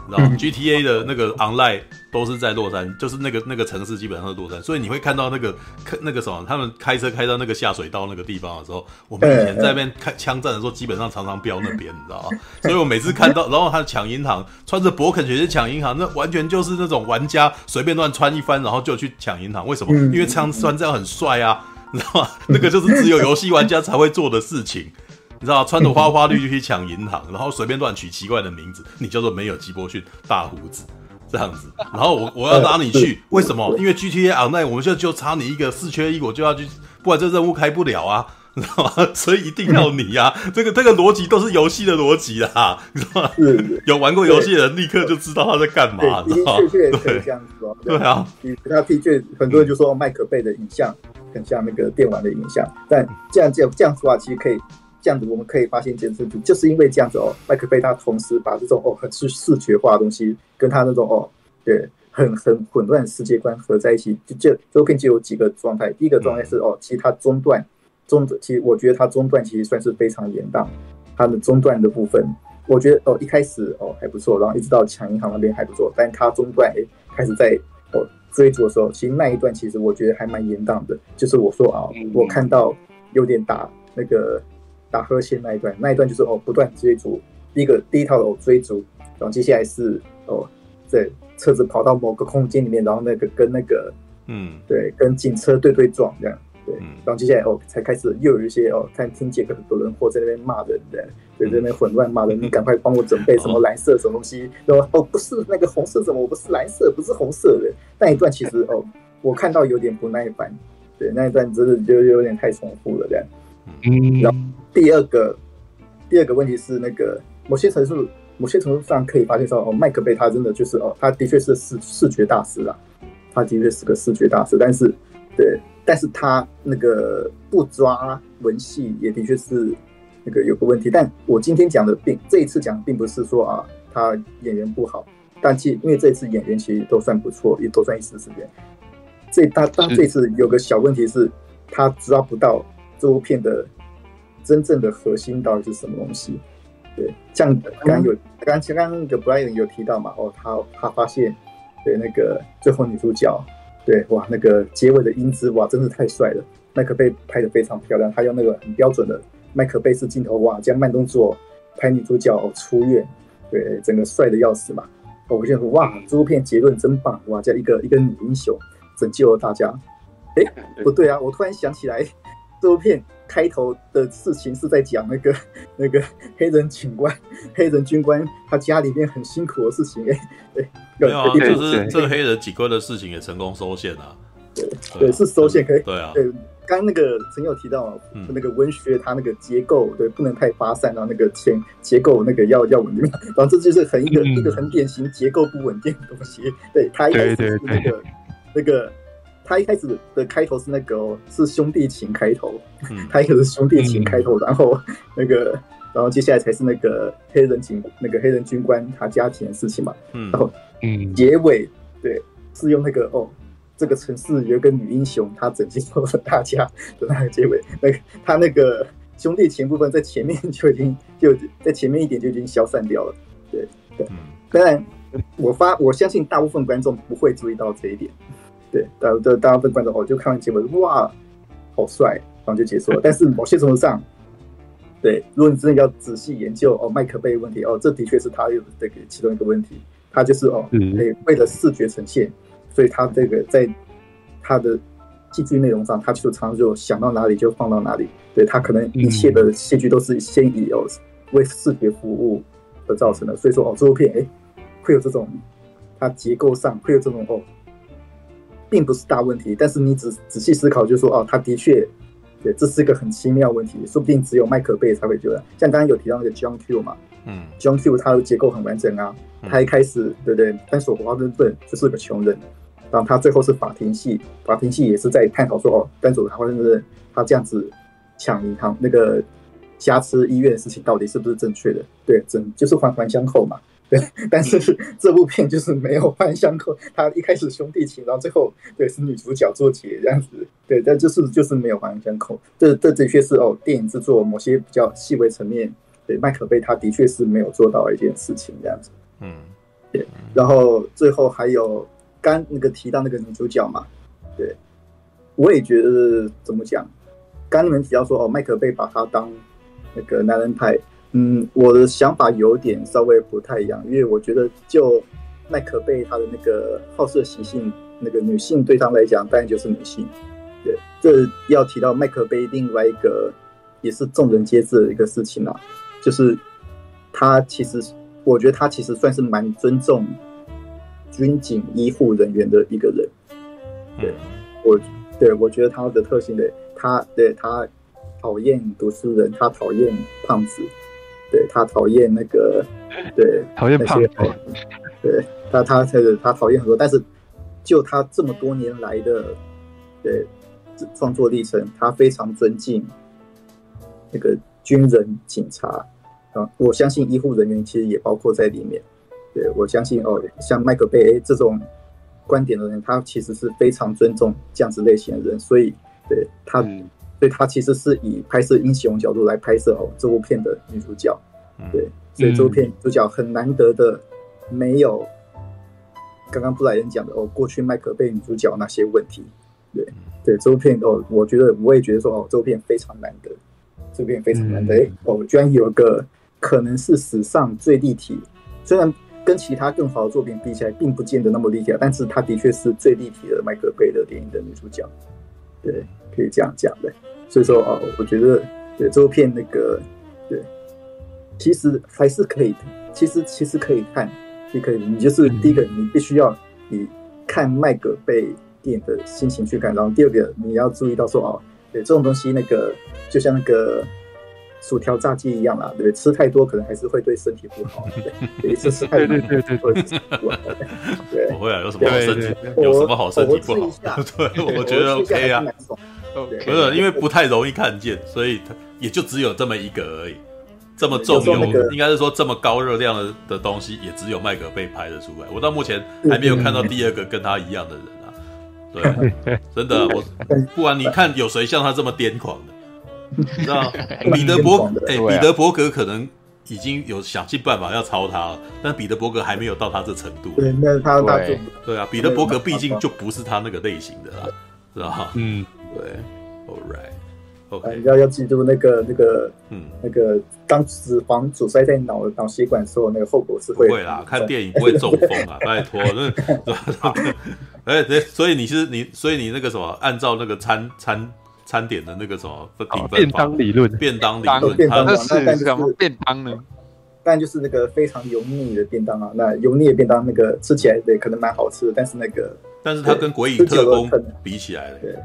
然后 GTA 的那个 online 都是在洛杉，就是那个那个城市基本上是洛杉，所以你会看到那个那个什么，他们开车开到那个下水道那个地方的时候，我们以前在那边开枪战的时候，基本上常常飙那边，你知道吗？(laughs) 所以我每次看到，然后他抢银行，穿着勃肯鞋去抢银行，那完全就是那种玩家随便乱穿一番，然后就去抢银行。为什么？因为枪穿这样很帅啊，你知道吗？那个就是只有游戏玩家才会做的事情。你知道穿着花花绿绿去抢银行，然后随便乱取奇怪的名字，你叫做没有吉伯逊大胡子这样子。然后我我要拉你去，为什么？因为 GTA Online 我们现在就差你一个四缺一，我就要去，不然这任务开不了啊，你知道吗？(laughs) 所以一定要你呀、啊。这个这个逻辑都是游戏的逻辑啦，你知道吗？(laughs) 有玩过游戏的人立刻就知道他在干嘛，你知道吗？对，这样子哦。对啊，他的确很多人就说麦克贝的影像很像那个电玩的影像，但这样这样这样子的话，其实可以。这样子我们可以发现一件事情，就是因为这样子哦，麦克贝他同时把这种哦很视视觉化的东西，跟他那种哦对很很混乱的世界观合在一起，就这周片就有几个状态。第一个状态是哦，其实它中段中，其实我觉得它中段其实算是非常严当，他的中段的部分我觉得哦一开始哦还不错，然后一直到抢银行那边还不错，但他中段哎开始在哦追逐的时候，其实那一段其实我觉得还蛮严当的，就是我说啊，我看到有点打那个打呵欠那一段，那一段就是哦不断追逐，第一个第一套哦追逐，然后接下来是哦在车子跑到某个空间里面，然后那个跟那个嗯对跟警车对对撞这样。对，然后接下来哦，才开始又有一些哦，看听见很多人或在那边骂人的，对，在那边混乱骂人，(laughs) 你赶快帮我准备什么蓝色什么东西，然后哦，不是那个红色什么，我不是蓝色，不是红色的那一段，其实哦，我看到有点不耐烦，对，那一段真的就有点太重复了这样。嗯，然后第二个第二个问题是那个某些程度某些程度上可以发现说哦，麦克贝他真的就是哦，他的确是视视觉大师啊，他的确是个视觉大师，但是对。但是他那个不抓文戏也的确是那个有个问题。但我今天讲的并这一次讲并不是说啊他演员不好，但其因为这一次演员其实都算不错，也都算一丝时间。这他他这次有个小问题是，他抓不到这部片的真正的核心到底是什么东西。对，像刚刚有刚刚刚那个 Brian 有提到嘛，哦，他他发现对那个最后女主角。对，哇，那个结尾的英姿，哇，真是太帅了！麦克贝拍的非常漂亮，他用那个很标准的麦克贝式镜头，哇，这样慢动作拍女主角哦出院，对，整个帅的要死嘛！我就说哇，这部片结论真棒，哇，这样一个一个女英雄拯救了大家。哎，不对啊，我突然想起来，这部片开头的事情是在讲那个 (laughs) 那个黑人警官、黑人军官他家里面很辛苦的事情，(laughs) 哎，对。没有啊，就是这个黑人警官的事情也成功收线了。对对，是收线可以。对啊，对，刚刚那个曾有提到，那个文学它那个结构，对，不能太发散，然后那个前结构那个要要稳定，然后这就是很一个一个很典型结构不稳定的东西。对，他一开始是那个那个，他一开始的开头是那个是兄弟情开头，他一开始是兄弟情开头，然后那个。然后接下来才是那个黑人警，那个黑人军官他家庭的事情嘛。嗯。然后，嗯，结尾对是用那个哦，这个城市有一个女英雄，她拯救了大家的那个结尾。那个他那个兄弟情部分在前面就已经就在前面一点就已经消散掉了。对对。当然，我发我相信大部分观众不会注意到这一点。对，大都大部分观众哦，就看完结尾哇，好帅，然后就结束了。(laughs) 但是某些程度上。对，如果你真的要仔细研究哦，麦克贝问题哦，这的确是他有这个其中一个问题，他就是哦，诶，为了视觉呈现，所以他这个在他的戏剧内容上，他就常常就想到哪里就放到哪里，对，他可能一切的戏剧都是先以哦为视觉服务而造成的，所以说哦，这部片诶会有这种，它结构上会有这种哦，并不是大问题，但是你仔仔细思考，就是说哦，他的确。对，这是一个很奇妙问题，说不定只有麦克贝才会觉得。像刚刚有提到那个 John Q 嘛，嗯，John Q 他的结构很完整啊，嗯、他一开始对不对，丹索华盛顿就是个穷人，然后他最后是法庭系，法庭系也是在探讨说哦，丹索华盛顿他这样子抢银行那个瑕疵医院的事情到底是不是正确的？对，整就是环环相扣嘛。(laughs) 对，但是这部片就是没有环相扣，他一开始兄弟情，然后最后对是女主角做结这样子，对，但就是就是没有环相扣，这这的确是哦，电影制作某些比较细微层面，对麦可贝他的确是没有做到一件事情这样子，嗯，对，然后最后还有刚那个提到那个女主角嘛，对，我也觉得怎么讲，刚你们提到说哦，麦可贝把他当那个男人派。嗯，我的想法有点稍微不太一样，因为我觉得就麦克贝他的那个好色习性，那个女性对他来讲当然就是女性。对，这要提到麦克贝另外一个也是众人皆知的一个事情啊，就是他其实，我觉得他其实算是蛮尊重军警医护人员的一个人。对，我对我觉得他的特性的，他对他讨厌读书人，他讨厌胖子。对，他讨厌那个，(laughs) 对，讨厌胖子，(laughs) 对他他他他讨厌很多，但是就他这么多年来的对创作历程，他非常尊敬那个军人、警察啊，我相信医护人员其实也包括在里面。对，我相信哦，像麦克贝这种观点的人，他其实是非常尊重这样子类型的人，所以对他。嗯所以他其实是以拍摄英雄角度来拍摄哦这部片的女主角，对，所以这部片主角很难得的没有刚刚布莱恩讲的哦，过去麦克贝女主角那些问题。对对，这部片哦，我觉得我也觉得说哦，这部片非常难得，这部片非常难得。哎、嗯，哦，居然有个可能是史上最立体，虽然跟其他更好的作品比起来，并不见得那么立体，但是它的确是最立体的麦克贝的电影的女主角。对，可以这样讲的。所以说哦，我觉得对这部片那个对，其实还是可以，其实其实可以看，也可以。你就是第一个，你必须要以看麦可贝。的心情去看，然后第二个你要注意到说哦，对这种东西，那个就像那个薯条炸鸡一样啦，对，吃太多可能还是会对身体不好，对，(laughs) 一次吃太多对对对对对，对，不会啊，有什么好身体，有什么好身体不好？(laughs) 对，我觉得 OK 啊，不是因为不太容易看见，所以它也就只有这么一个而已，这么重油，应该是说这么高热量的的东西，也只有麦格被拍得出来。我到目前还没有看到第二个跟他一样的人啊。对，(laughs) 真的，我不管你看有谁像他这么癫狂的，你知道彼得伯 (laughs) 哎，彼得伯格可能已经有想尽办法要抄他了，但彼得伯格还没有到他这程度。对，那他对对啊，彼得伯格毕竟就不是他那个类型的啦，是吧？嗯，对，All right，OK，要要记住那个那个嗯那个当脂肪阻塞在脑脑血管的时候，那个后果是会不会啦，看电影不会中风啊，(laughs) 拜托那。(laughs) 哎，对，所以你是你，所以你那个什么，按照那个餐餐餐点的那个什么评分便当理论，便当理论，它是什么便当呢？但就是那个非常油腻的便当啊。那油腻的便当，那个吃起来对可能蛮好吃的，但是那个，但是它跟《鬼影特工》比起来，对，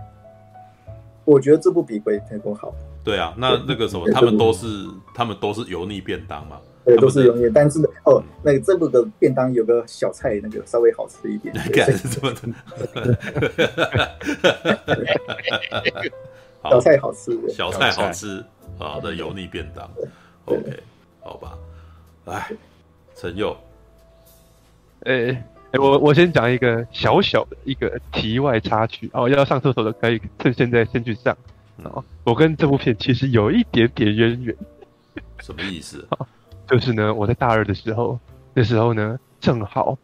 我觉得这不比《鬼影特工》好。对啊，那那个什么，他们都是他们都是油腻便当嘛。对，都是油腻，但是哦，那个这部的便当有个小菜，那个稍微好吃一点。小菜好吃，小菜好吃，啊的油腻便当。OK，好吧。来，陈佑，诶诶，我我先讲一个小小的一个题外插曲哦，要上厕所的可以趁现在先去上。哦，我跟这部片其实有一点点渊源。什么意思？就是呢，我在大二的时候，那时候呢，正好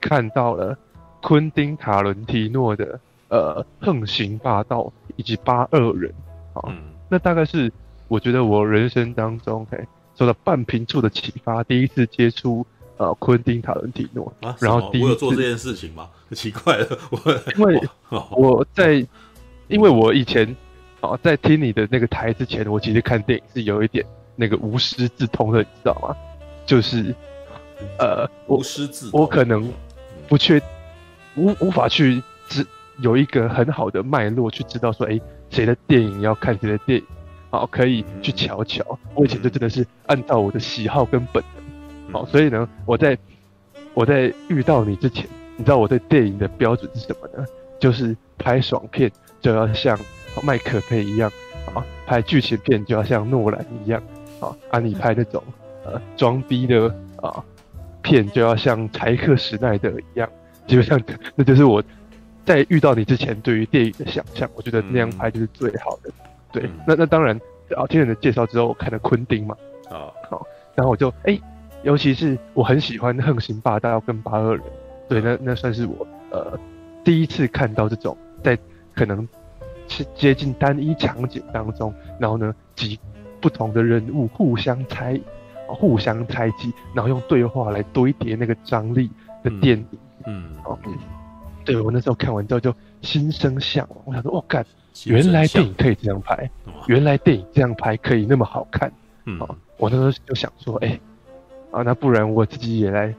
看到了昆汀塔伦提诺的呃《横行霸道》以及《八二人》啊，嗯、那大概是我觉得我人生当中嘿受到半瓶醋的启发，第一次接触呃昆汀塔伦蒂诺啊，然后第一次我有做这件事情吗？(laughs) 奇怪了，我因为 (laughs) 我在因为我以前啊在听你的那个台之前，我其实看电影是有一点。那个无师自通的，你知道吗？就是，呃，无师自我可能不确无无法去知有一个很好的脉络去知道说，哎，谁的电影要看谁的电影，好，可以去瞧瞧。我以前就真的是按照我的喜好跟本能，好，所以呢，我在我在遇到你之前，你知道我对电影的标准是什么呢？就是拍爽片就要像麦克佩一样，啊，拍剧情片就要像诺兰一样。啊，啊你拍那种呃装逼的啊片，就要像柴克史奈德一样，基本上那就是我在遇到你之前对于电影的想象。我觉得那样拍就是最好的。嗯、对，那那当然啊，听你的介绍之后，我看了昆汀嘛，啊好，然后我就哎、欸，尤其是我很喜欢《横行霸道》跟《八恶人》，对，那那算是我呃第一次看到这种在可能是接近单一场景当中，然后呢几。不同的人物互相猜，互相猜忌，然后用对话来堆叠那个张力的电影。嗯，哦，嗯，对，我那时候看完之后就心生向往，我想说，我、哦、干，原来电影可以这样拍，原来电影这样拍可以那么好看。嗯，哦，我那时候就想说，哎、欸，啊，那不然我自己也来，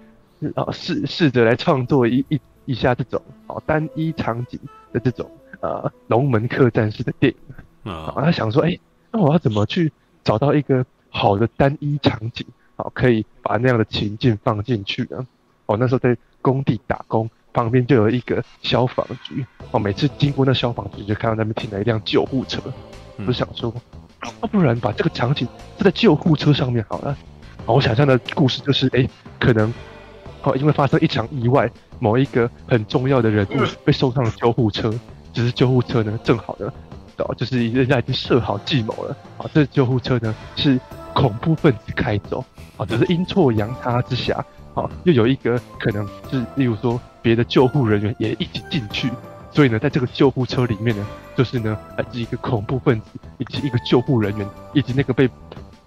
啊，试试着来创作一一一下这种哦单一场景的这种呃龙门客栈式的电影。啊，他想说，哎、欸，那我要怎么去？找到一个好的单一场景，啊，可以把那样的情境放进去呢。哦，那时候在工地打工，旁边就有一个消防局。哦，每次经过那消防局，就看到那边停了一辆救护车。我就想说，要不然把这个场景设在救护车上面好了。哦，我想象的故事就是，哎，可能哦，因为发生一场意外，某一个很重要的人物被送上了救护车，只是救护车呢，正好呢。哦就是人家已经设好计谋了啊！这救护车呢是恐怖分子开走，啊，只是阴错阳差之下，啊，又有一个可能是，例如说别的救护人员也一起进去，所以呢，在这个救护车里面呢，就是呢，来自一个恐怖分子以及一个救护人员以及那个被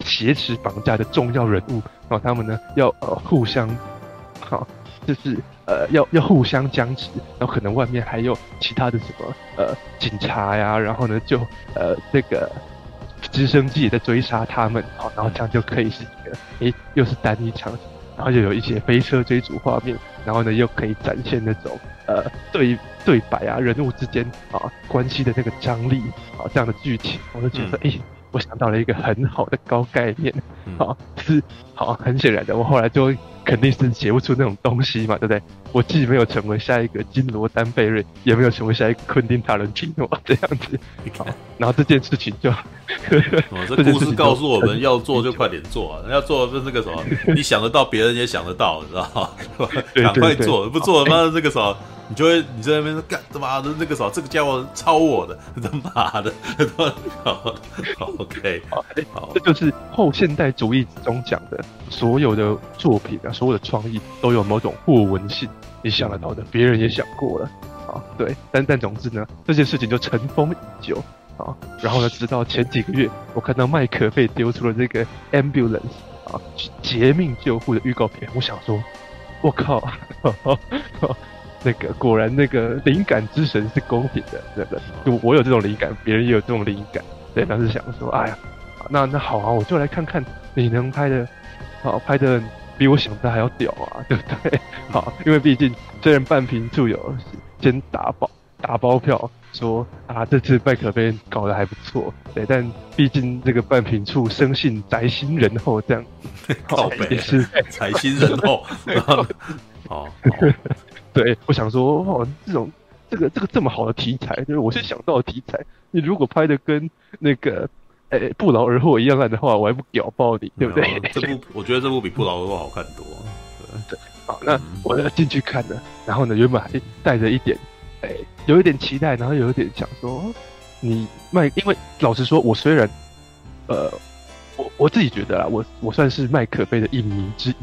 挟持绑架的重要人物，然后他们呢要呃互相，好，就是呃要要互相僵持，然后可能外面还有其他的什么呃警察呀，然后呢就呃这个。直升机也在追杀他们，好，然后这样就可以是一个，诶，又是单一场景，然后又有一些飞车追逐画面，然后呢，又可以展现那种呃对对白啊，人物之间啊关系的那个张力，啊，这样的剧情，我就觉得，诶，我想到了一个很好的高概念，(laughs) 好，是好，很显然的，我后来就。肯定是写不出那种东西嘛，对不对？我既没有成为下一个金罗丹贝瑞，也没有成为下一个昆汀塔伦提诺这样子。好，然后这件事情就，(laughs) 哦，这故事告诉我们要做就快点做啊！要做就是那个什么，你想得到，别人也想得到，你知道吗？(laughs) 赶快做，不做他妈的那个什么。你就会你在那边干他妈的那个啥，这个家伙抄我的，他妈的，(laughs) 好，OK，好，好，这就是后现代主义中讲的，所有的作品啊，所有的创意都有某种互文性，你想得到的，别人也想过了，啊，对，但但总之呢，这件事情就尘封已久。啊，然后呢，直到前几个月，我看到麦克被丢出了这个 ambulance 啊，劫命救护的预告片，我想说，我靠。呵 (laughs) 呵那个果然，那个灵感之神是公平的，对不对？就我有这种灵感，别人也有这种灵感，对。当时想说，哎呀，那那好啊，我就来看看你能拍的，好拍的比我想的还要屌啊，(laughs) 对不对？好，因为毕竟虽然半瓶醋有先打包打包票说啊，这次麦可菲搞得还不错，对。但毕竟这个半瓶醋生性宅心仁厚，这样 (laughs) 好也是 (laughs) 宅心仁厚，(laughs) 哦。对，我想说，哦，这种这个这个这么好的题材，就是我是想到的题材。你如果拍的跟那个，诶，不劳而获一样烂的话，我还不屌爆你，对不对？这部 (laughs) 我觉得这部比不劳而获好看多。对，对，好，那我要进去看了，然后呢，原本还带着一点，诶，有一点期待，然后有一点想说，你麦，因为老实说，我虽然，呃，我我自己觉得啦，我我算是麦可贝的影迷之一。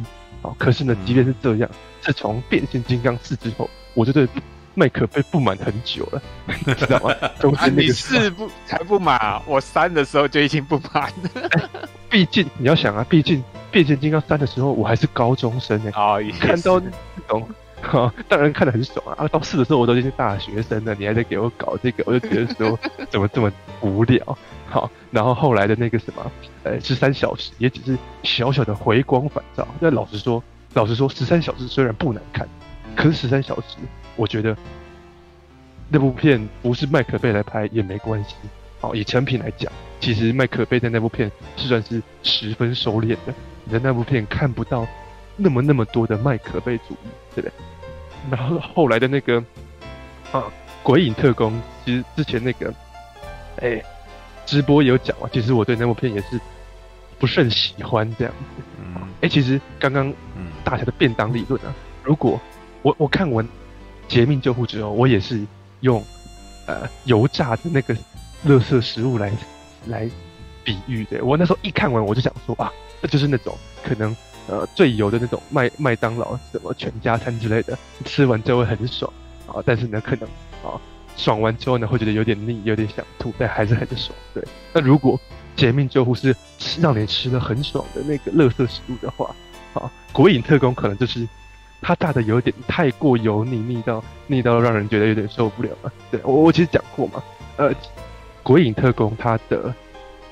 哦，可是呢，即便是这样，自从、嗯、变形金刚四之后，我就对麦克被不满很久了，你知道吗？啊、你四不才不满，我三的时候就已经不满了。(laughs) 毕竟你要想啊，毕竟变形金刚三的时候我还是高中生呢。哦，看到那种，哈，(laughs) 当然看得很爽啊。啊，到四的时候我都已经是大学生了，你还在给我搞这个，我就觉得说 (laughs) 怎么这么无聊。好，然后后来的那个什么，呃，十三小时也只是小小的回光返照。但老实说，老实说，十三小时虽然不难看，可是十三小时，我觉得那部片不是麦克贝来拍也没关系。好，以成品来讲，其实麦克贝在那部片是算是十分收敛的。你在那部片看不到那么那么多的麦克贝主义，对不对？然后后来的那个啊，鬼影特工，其实之前那个，哎。直播也有讲啊，其实我对那部片也是不甚喜欢这样子。嗯，哎、欸，其实刚刚大侠的便当理论啊，如果我我看完《劫命救护》之后，我也是用呃油炸的那个垃圾食物来来比喻的。我那时候一看完，我就想说啊，这就是那种可能呃最油的那种麦麦当劳什么全家餐之类的，(laughs) 吃完之后会很爽啊，但是呢，可能啊。爽完之后呢，会觉得有点腻，有点想吐，但还是很爽。对，那如果劫命救护是吃让你吃的很爽的那个乐色食物的话，啊，鬼影特工可能就是它炸的有点太过油腻，腻到腻到让人觉得有点受不了了。对，我我其实讲过嘛，呃，鬼影特工它的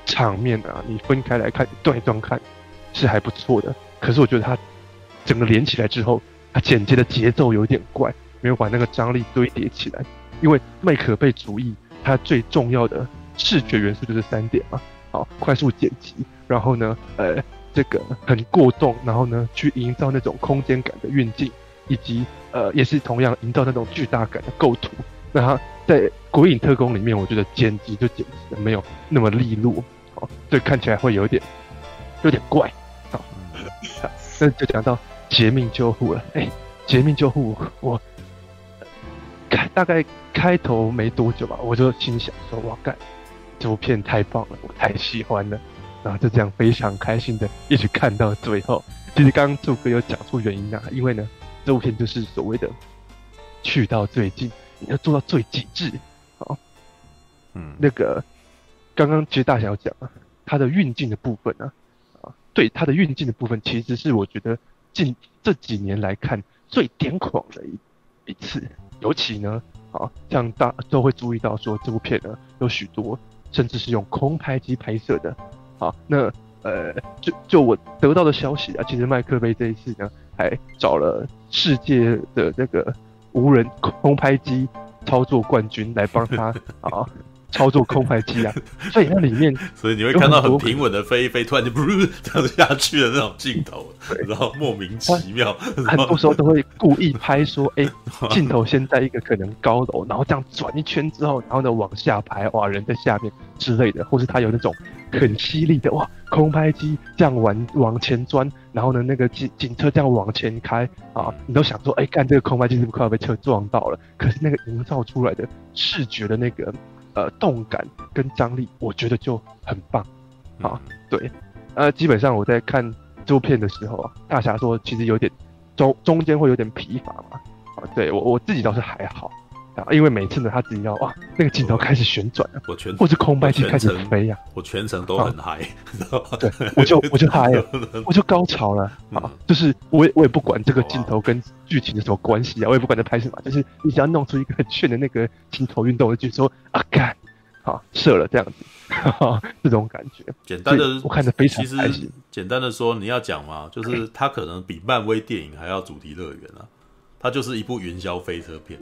场面啊，你分开来看，断断看是还不错的。可是我觉得它整个连起来之后，它剪接的节奏有点怪，没有把那个张力堆叠起来。因为麦可贝主义，它最重要的视觉元素就是三点嘛，好，快速剪辑，然后呢，呃，这个很过动，然后呢，去营造那种空间感的运镜，以及呃，也是同样营造那种巨大感的构图。那它在《鬼影特工》里面，我觉得剪辑就剪辑的没有那么利落，好，所以看起来会有点有点怪，好，那就讲到劫命救护了，哎，劫命救护我开。大概开头没多久吧，我就心想说：“哇，干，这部片太棒了，我太喜欢了。”然后就这样非常开心的一直看到最后。其实刚刚柱哥有讲出原因啊，因为呢，这部片就是所谓的去到最近，你要做到最极致。好，嗯，那个刚刚其实大小讲啊，它的运镜的部分呢，啊，对它的运镜的部分，其实是我觉得近这几年来看最癫狂的一一次，尤其呢，啊，像大都会注意到说这部片呢有许多甚至是用空拍机拍摄的，啊，那。呃，就就我得到的消息啊，其实麦克贝这一次呢，还找了世界的这个无人空拍机操作冠军来帮他 (laughs) 啊操作空拍机啊，(laughs) 所以那里面，所以你会看到很平稳的飞一飞，突然就噗这样下去的那种镜头，然后莫名其妙，很多时候都会故意拍说，哎、欸，(laughs) 镜头先在一个可能高楼，然后这样转一圈之后，然后呢往下拍，哇，人在下面之类的，或是他有那种。很犀利的哇！空拍机这样往往前钻，然后呢，那个警警车这样往前开啊，你都想说，哎，干这个空拍机是不是快要被车撞到了？可是那个营造出来的视觉的那个呃动感跟张力，我觉得就很棒啊。对，呃，基本上我在看这部片的时候啊，大侠说其实有点中中间会有点疲乏嘛啊，对我我自己倒是还好。啊，因为每次呢，他只要哇，那个镜头开始旋转了，我全或是空拍机开始飞呀，我全程都很嗨，对，我就我就嗨了，(laughs) 我就高潮了啊！就是我也我也不管这个镜头跟剧情有什么关系啊，我也不管在拍什么，就是你只要弄出一个很炫的那个镜头运动，我就说啊干，好射了这样子，这种感觉。简单的，我看着非常开心。简单的说，你要讲嘛，就是它可能比漫威电影还要主题乐园啊。它就是一部云霄飞车片，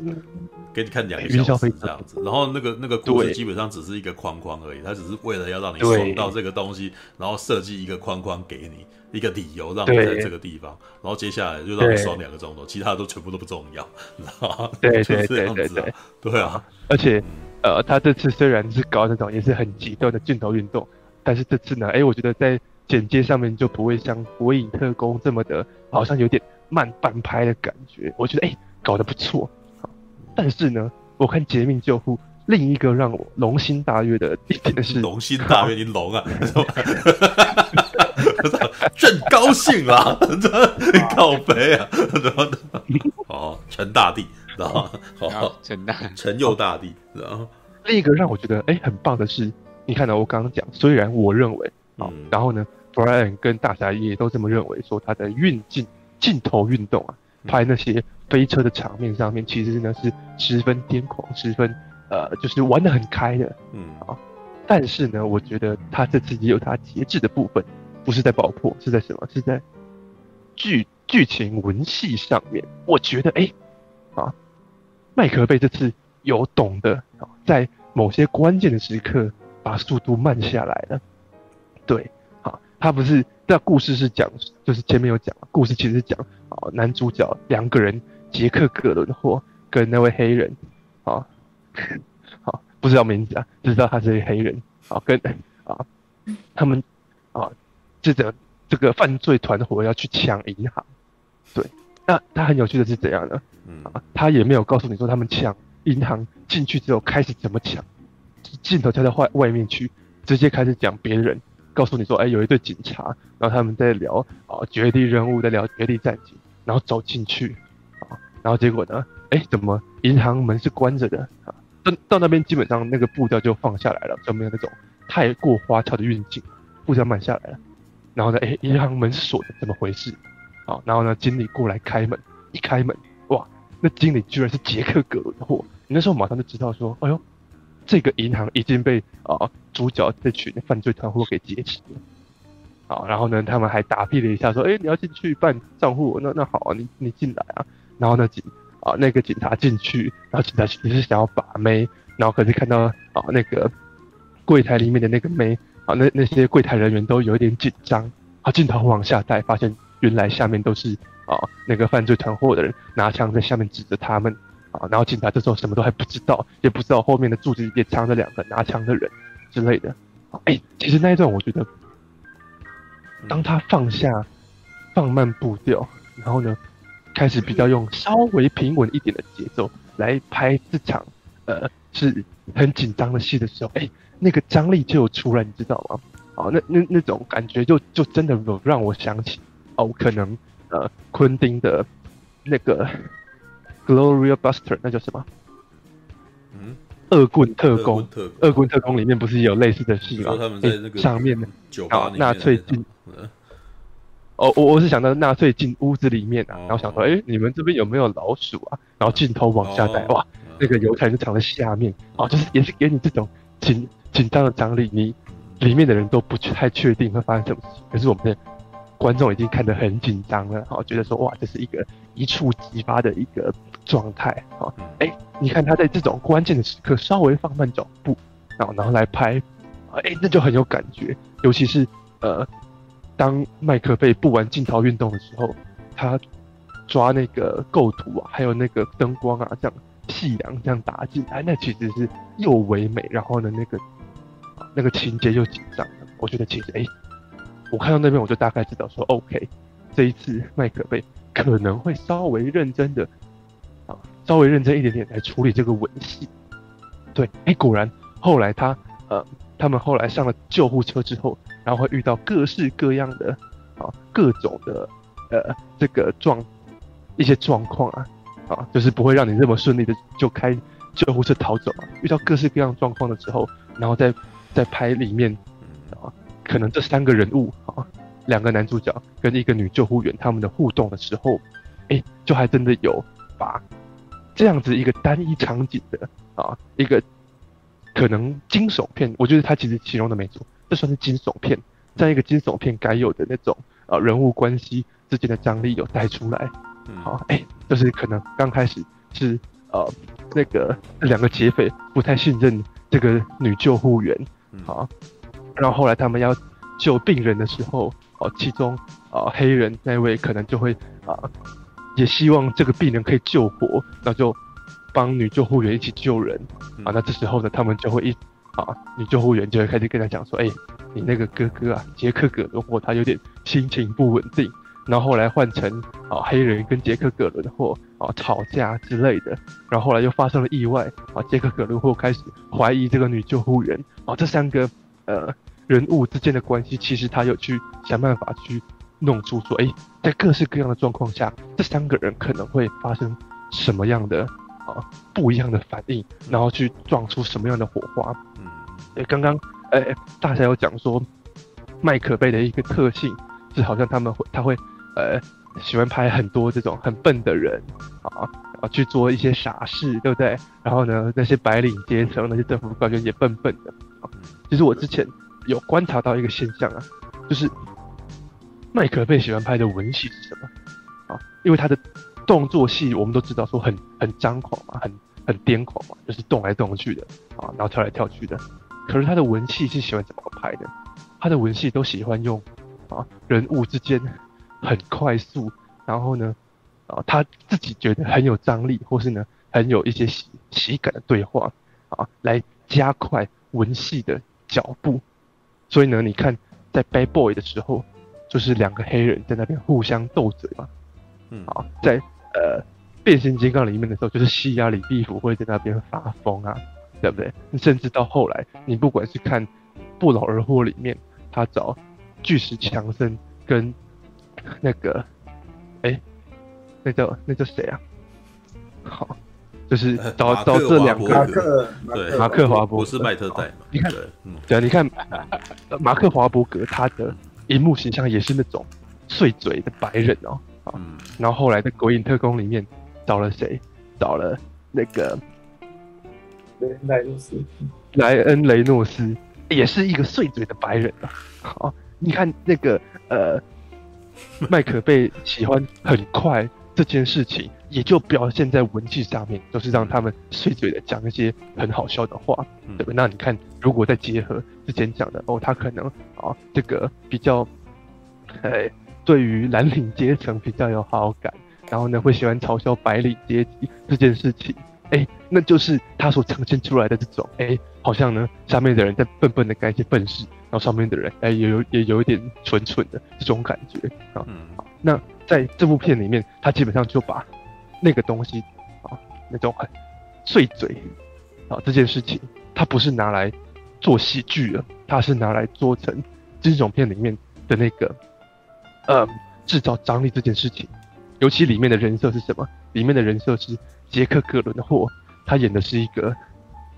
给你看两个小时这样子，然后那个那个故事基本上只是一个框框而已，它只是为了要让你爽到这个东西，然后设计一个框框给你一个理由让你在这个地方，然后接下来就让你爽两个钟头，其他都全部都不重要，(laughs) 你知道吗？对对对对对，对啊！而且呃，他这次虽然是搞那种也是很极端的镜头运动，但是这次呢，哎，我觉得在剪接上面就不会像《火影特工》这么的，好像有点。慢半拍的感觉，我觉得哎、欸，搞得不错。但是呢，我看《绝命救护》另一个让我龙心大悦的一点是，龙心大悦，你龙啊，(laughs) 真高兴啦，靠北啊，(laughs) 哦，陈大帝，然后好，陈大陈佑大帝，然后另一个让我觉得哎、欸、很棒的是，你看到我刚刚讲，虽然我认为啊，嗯、然后呢，Brian 跟大侠也都这么认为，说他的运镜。镜头运动啊，拍那些飞车的场面上面，其实呢是十分癫狂，十分呃，就是玩的很开的，嗯啊。但是呢，我觉得他这次也有他节制的部分，不是在爆破，是在什么？是在剧剧情文戏上面。我觉得，哎、欸，啊，麦克贝这次有懂得啊，在某些关键的时刻把速度慢下来了。对，啊，他不是。这故事是讲，就是前面有讲，故事其实是讲啊，男主角两个人，杰克·葛伦霍跟那位黑人，啊，(laughs) 好，不知道名字啊，只知道他是黑人，啊，跟啊，他们啊，这个这个犯罪团伙要去抢银行，对，那他很有趣的是怎样呢？啊，他也没有告诉你说他们抢银行进去之后开始怎么抢，镜头跳到外外面去，直接开始讲别人。告诉你说，哎，有一队警察，然后他们在聊啊，绝地任务，在聊绝地战警，然后走进去，啊，然后结果呢，哎，怎么银行门是关着的啊？到到那边基本上那个步调就放下来了，就没有那种太过花俏的运镜，步调慢下来了。然后呢，哎，银行门是锁的，怎么回事？啊，然后呢，经理过来开门，一开门，哇，那经理居然是杰克·格伦霍，你那时候马上就知道说，哎呦。这个银行已经被啊主角这群犯罪团伙给劫持了，啊，然后呢，他们还打屁了一下，说，哎，你要进去办账户，那那好啊，你你进来啊，然后呢警啊那个警察进去，然后警察其实是想要把妹，然后可是看到啊那个柜台里面的那个妹，啊那那些柜台人员都有一点紧张，啊镜头往下带，发现原来下面都是啊那个犯罪团伙的人拿枪在下面指着他们。啊，然后警察这时候什么都还不知道，也不知道后面的柱子里面藏着两个拿枪的人之类的。哎，其实那一段我觉得，当他放下、放慢步调，然后呢，开始比较用稍微平稳一点的节奏来拍这场呃是很紧张的戏的时候，哎，那个张力就有出来，你知道吗？啊，那那那种感觉就就真的有让我想起哦，可能呃，昆汀的那个 Gloria Buster 那叫什么？嗯，恶棍特工，恶恶棍特工里面不是也有类似的戏吗？他们在那个上面的酒吧纳粹进。嗯哦，我我是想到纳粹进屋子里面啊，哦、然后想说，哎，你们这边有没有老鼠啊？然后镜头往下带，哦、哇，那个犹太人就藏在下面，哦，就是也是给你这种紧紧张的张力，你里面的人都不太确定会发生什么事情，可是我们的观众已经看得很紧张了，好、哦，觉得说，哇，这是一个一触即发的一个状态，啊，哎，你看他在这种关键的时刻稍微放慢脚步，然后然后来拍，哎，那就很有感觉，尤其是呃。当麦克贝布完镜头运动的时候，他抓那个构图啊，还有那个灯光啊，这样细梁这样打进来，那其实是又唯美，然后呢，那个那个情节又紧张。我觉得其实，哎、欸，我看到那边我就大概知道说，OK，这一次麦克贝可能会稍微认真的啊，稍微认真一点点来处理这个吻戏。对，哎、果然后来他呃。他们后来上了救护车之后，然后会遇到各式各样的啊，各种的呃这个状一些状况啊，啊，就是不会让你这么顺利的就开救护车逃走啊。遇到各式各样状况的时候，然后再再拍里面啊，可能这三个人物啊，两个男主角跟一个女救护员他们的互动的时候，哎，就还真的有把这样子一个单一场景的啊一个。可能惊悚片，我觉得它其实形容的没错，这算是惊悚片，在一个惊悚片该有的那种啊人物关系之间的张力有带出来。好，哎、欸，就是可能刚开始是呃那个两个劫匪不太信任这个女救护员，好，然后后来他们要救病人的时候，哦，其中啊、呃、黑人那位可能就会啊、呃、也希望这个病人可以救活，那就。帮女救护员一起救人啊，那这时候呢，他们就会一啊，女救护员就会开始跟他讲说，哎，你那个哥哥啊，杰克·葛伦霍，他有点心情不稳定。然后后来换成啊，黑人跟杰克·葛伦霍啊吵架之类的。然后后来又发生了意外啊，杰克·葛伦霍开始怀疑这个女救护员啊，这三个呃人物之间的关系，其实他有去想办法去弄出说，哎，在各式各样的状况下，这三个人可能会发生什么样的。啊，不一样的反应，然后去撞出什么样的火花？嗯，诶，刚刚诶，大家有讲说，麦可贝的一个特性是，好像他们会，他会呃，喜欢拍很多这种很笨的人啊，啊，去做一些傻事，对不对？然后呢，那些白领阶层，那些政府官员也笨笨的。啊，其实我之前有观察到一个现象啊，就是麦可贝喜欢拍的文戏是什么？啊，因为他的。动作戏我们都知道说很很张狂嘛，很很癫狂嘛，就是动来动去的啊，然后跳来跳去的。可是他的文戏是喜欢怎么拍的？他的文戏都喜欢用啊人物之间很快速，然后呢啊他自己觉得很有张力，或是呢很有一些喜喜感的对话啊，来加快文戏的脚步。所以呢，你看在《Bad Boy》的时候，就是两个黑人在那边互相斗嘴嘛，嗯，好在。呃，变形金刚里面的时候，就是西亚里毕福会在那边发疯啊，对不对？甚至到后来，你不管是看《不劳而获》里面，他找巨石强森跟那个，哎，那叫那叫谁啊？好，就是找找这两个马克，对，马克华伯格，不是麦特戴嘛？你看，嗯，对啊，你看马克华伯格他的荧幕形象也是那种碎嘴的白人哦。嗯，然后后来在《鬼影特工》里面找了谁？找了那个莱诺斯，莱恩·雷诺斯，也是一个碎嘴的白人啊。好，你看那个呃，麦克被喜欢很快这件事情，也就表现在文字上面，就是让他们碎嘴的讲一些很好笑的话，对吧？那你看，如果再结合之前讲的哦，他可能啊，这个比较，哎。对于蓝领阶层比较有好感，然后呢，会喜欢嘲笑白领阶级这件事情，哎，那就是他所呈现出来的这种，哎，好像呢，下面的人在笨笨的干一些笨事，然后上面的人，哎，也有也有一点蠢蠢的这种感觉啊。嗯，那在这部片里面，他基本上就把那个东西啊，那种很碎嘴啊这件事情，他不是拿来做喜剧的，他是拿来做成惊悚片里面的那个，呃，制造张力这件事情，尤其里面的人设是什么？里面的人设是杰克·格伦的霍，他演的是一个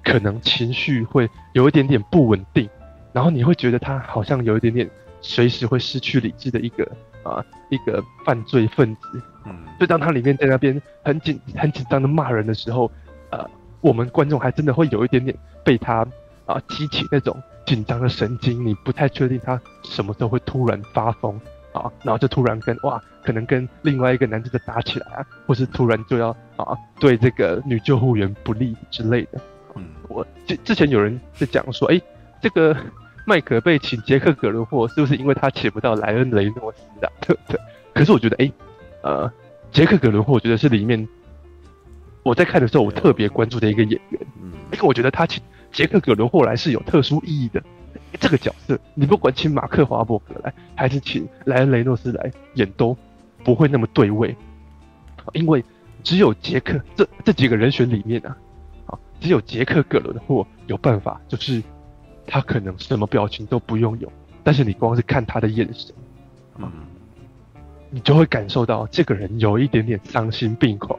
可能情绪会有一点点不稳定，然后你会觉得他好像有一点点随时会失去理智的一个啊一个犯罪分子。嗯，就当他里面在那边很紧很紧张的骂人的时候，呃，我们观众还真的会有一点点被他啊激起那种紧张的神经，你不太确定他什么时候会突然发疯啊，然后就突然跟哇，可能跟另外一个男的打起来啊，或是突然就要啊对这个女救护员不利之类的。嗯，我之之前有人在讲说，哎、欸，这个麦可贝请杰克·葛伦霍是不是因为他请不到莱恩·雷诺斯啊？(laughs) 对不对？可是我觉得，哎、欸。呃，杰克·葛伦霍，我觉得是里面我在看的时候，我特别关注的一个演员。嗯，因为我觉得他请杰克·葛伦霍来是有特殊意义的。(laughs) 这个角色，你不管请马克·华伯格来，还是请莱恩·雷诺斯来演，都不会那么对位。因为只有杰克这这几个人选里面啊，啊，只有杰克·葛伦霍有办法，就是他可能什么表情都不用有，但是你光是看他的眼神，嗯。你就会感受到这个人有一点点丧心病狂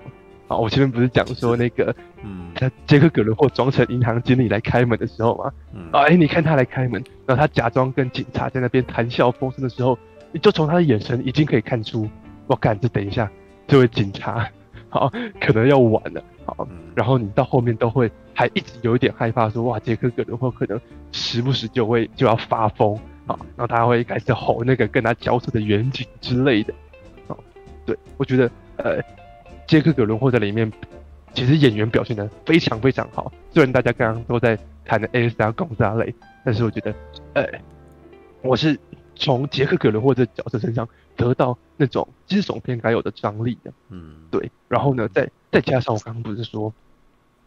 啊！我前面不是讲说那个，嗯，他杰克·葛伦霍装成银行经理来开门的时候嘛，嗯，啊，哎，你看他来开门，然后他假装跟警察在那边谈笑风生的时候，你就从他的眼神已经可以看出，我感觉等一下这位警察，好，可能要完了，好，然后你到后面都会还一直有一点害怕说，说哇，杰克·葛伦霍可能时不时就会就要发疯。啊，然后他会开始吼那个跟他交涉的远景之类的，啊，对，我觉得呃，杰克·葛伦霍在里面其实演员表现的非常非常好。虽然大家刚刚都在谈的 A S R 巩扎类，但是我觉得，呃，我是从杰克·葛伦霍这角色身上得到那种惊悚片该有的张力的，嗯，对。然后呢，再再加上我刚刚不是说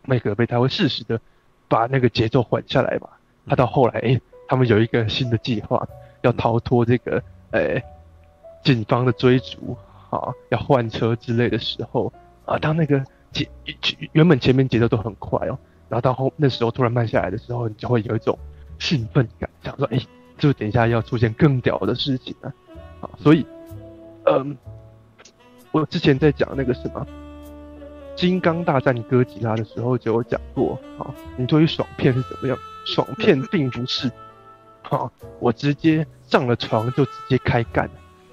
麦克贝他会适时的把那个节奏缓下来嘛，他到后来哎。他们有一个新的计划，要逃脱这个呃、欸、警方的追逐，啊，要换车之类的时候，啊，当那个节原本前面节奏都很快哦，然后到后那时候突然慢下来的时候，你就会有一种兴奋感，想说，哎、欸，是不是等一下要出现更屌的事情啊？啊，所以，嗯，我之前在讲那个什么《金刚大战哥吉拉》的时候就有讲过，啊，你对于爽片是怎么样？爽片并不是。好，(laughs) 我直接上了床就直接开干，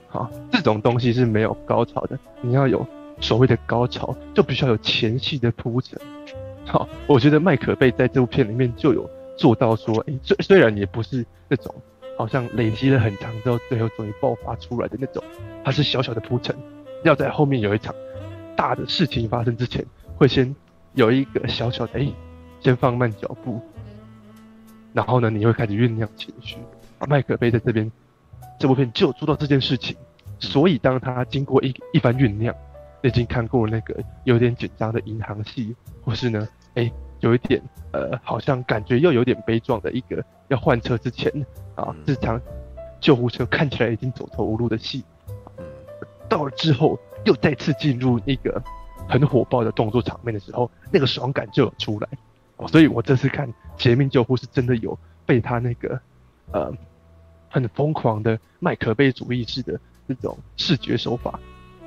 好，这种东西是没有高潮的。你要有所谓的高潮，就必须要有前戏的铺陈。好，我觉得麦可贝在这部片里面就有做到说，诶、虽虽然也不是那种好像累积了很长之后，最后终于爆发出来的那种，它是小小的铺陈，要在后面有一场大的事情发生之前，会先有一个小小的，哎、欸，先放慢脚步。然后呢，你会开始酝酿情绪。麦克贝在这边，这部片就有做到这件事情。所以当他经过一一番酝酿，已经看过那个有点紧张的银行戏，或是呢，哎，有一点呃，好像感觉又有点悲壮的一个要换车之前啊，这场救护车看起来已经走投无路的戏，到了之后又再次进入那个很火爆的动作场面的时候，那个爽感就有出来。哦所以我这次看《绝命救护》是真的有被他那个，呃，很疯狂的麦可贝主义式的这种视觉手法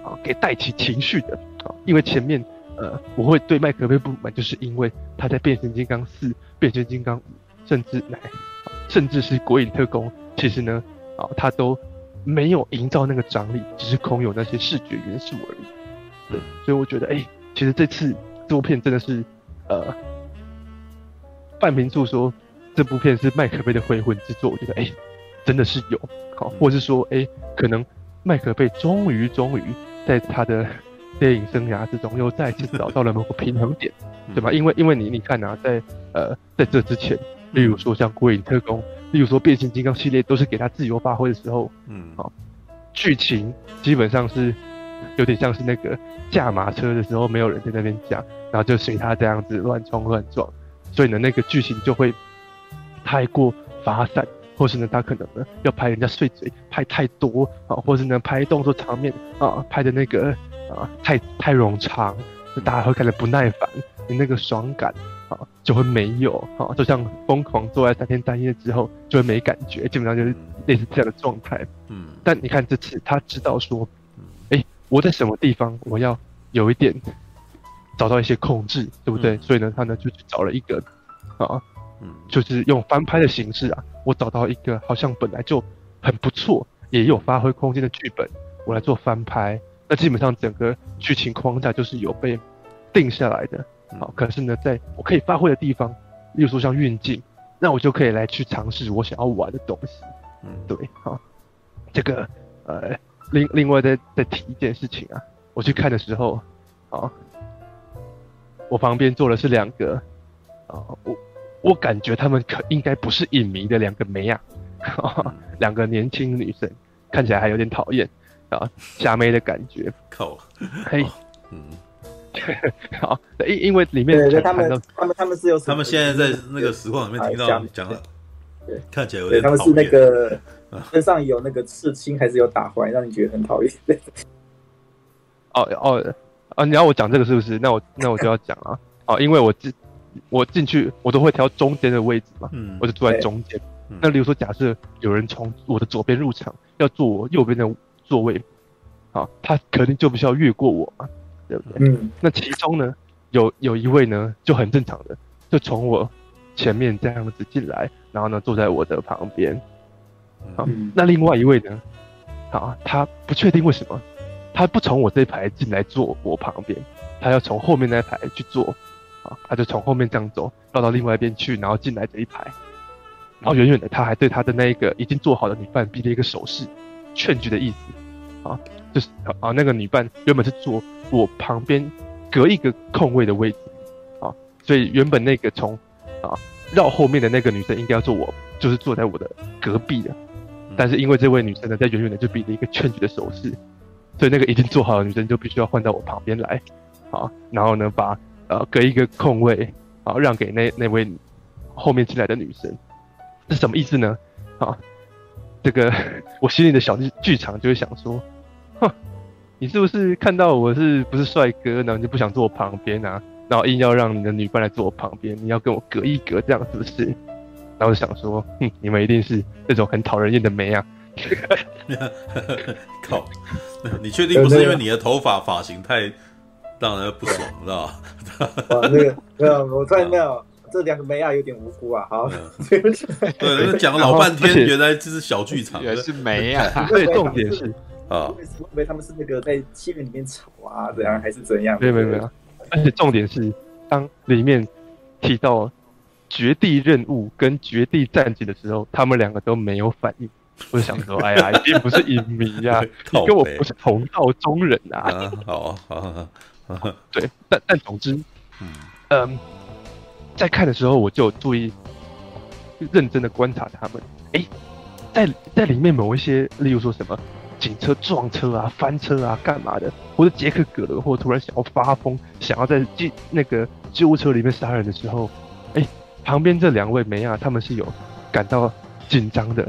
啊，给带起情绪的啊。因为前面呃，我会对麦可贝不满，就是因为他在《变形金刚四》《变形金刚五》，甚至乃甚至是《国影特工》，其实呢啊，他都没有营造那个张力，只是空有那些视觉元素而已。对，所以我觉得哎、其实这次这部片真的是呃。范明柱说这部片是麦克贝的回魂之作，我觉得哎、真的是有好，或是说哎、可能麦克贝终于终于在他的电影生涯之中又再次 (laughs) 找到了某个平衡点，对吧？因为因为你你看啊，在呃在这之前，例如说像《孤影特工》，例如说《变形金刚》系列都是给他自由发挥的时候，嗯，好，剧情基本上是有点像是那个驾马车的时候，没有人在那边讲，然后就随他这样子乱冲乱撞。所以呢，那个剧情就会太过发散，或是呢，他可能呢要拍人家碎嘴，拍太多啊，或是呢拍动作场面啊，拍的那个啊太太冗长，大家会看得不耐烦，你那个爽感啊就会没有啊，就像疯狂做爱三天三夜之后就会没感觉，基本上就是类似这样的状态。嗯，但你看这次他知道说，哎，我在什么地方我要有一点找到一些控制，对不对？嗯、所以呢，他呢就去找了一个啊，嗯，就是用翻拍的形式啊，我找到一个好像本来就很不错，也有发挥空间的剧本，我来做翻拍。那基本上整个剧情框架就是有被定下来的，好，可是呢，在我可以发挥的地方，例如说像运镜，那我就可以来去尝试我想要玩的东西，嗯，对，好，这个呃，另另外再再提一件事情啊，我去看的时候，啊，我旁边坐的是两个，啊，我我感觉他们可应该不是影迷的两个妹啊，两个年轻女生，看起来还有点讨厌。啊，瞎妹的感觉，靠，嘿，嗯，(laughs) 好，因因为里面他们他们他们是有，他们现在在那个实况里面听到讲了，对，看起来有点他们是那个身上有那个刺青，还是有打环，让你觉得很讨厌。哦哦啊！你要我讲这个是不是？那我那我就要讲啊！哦，因为我进我进去，我都会挑中间的位置嘛，嗯，我就坐在中间。那比如说，假设有人从我的左边入场，要坐我右边的座位，好，他肯定就不需要越过我嘛，对不对？嗯。那其中呢，有有一位呢，就很正常的，就从我前面这样子进来，然后呢，坐在我的旁边。好，那另外一位呢，好，他不确定为什么，他不从我这一排进来坐我旁边，他要从后面那一排去坐，啊，他就从后面这样走，绕到另外一边去，然后进来这一排，然后远远的他还对他的那一个已经做好的女伴比了一个手势。劝举的意思，啊，就是啊，那个女伴原本是坐我旁边隔一个空位的位置，啊，所以原本那个从啊绕后面的那个女生应该要坐我，就是坐在我的隔壁的，但是因为这位女生呢在远远的就比了一个劝举的手势，所以那个已经坐好的女生就必须要换到我旁边来，啊，然后呢把呃隔一个空位啊让给那那位后面进来的女生，是什么意思呢？啊？这个我心里的小剧剧场就会想说，哼，你是不是看到我是不是帅哥，然后你就不想坐我旁边啊？然后硬要让你的女伴来坐我旁边，你要跟我隔一隔，这样是不是？然后就想说，哼，你们一定是那种很讨人厌的妹啊！(laughs) 靠，你确定不是因为你的头发发型太让人不爽，知道吧？(laughs) 哇，那个没有，我突然没有。这两个妹啊，有点无辜啊！好，(laughs) 对，讲了老半天，原来这是小剧场，原来是妹啊！(laughs) 对，重点是啊，为什么？因为他们是那个在戏院里面吵啊，怎样还是怎样？没有没有没有，而且重点是，当里面提到绝地任务跟绝地战警的时候，他们两个都没有反应。我就想说，哎呀，(laughs) 一定不是影迷呀，你跟我不是同道中人啊！好，好，好，对，但但总之，嗯。在看的时候，我就注意，认真的观察他们。哎、欸，在在里面某一些，例如说什么警车撞车啊、翻车啊、干嘛的，或者杰克·葛伦或突然想要发疯，想要在救那个救护车里面杀人的时候，哎、欸，旁边这两位梅亚他们是有感到紧张的，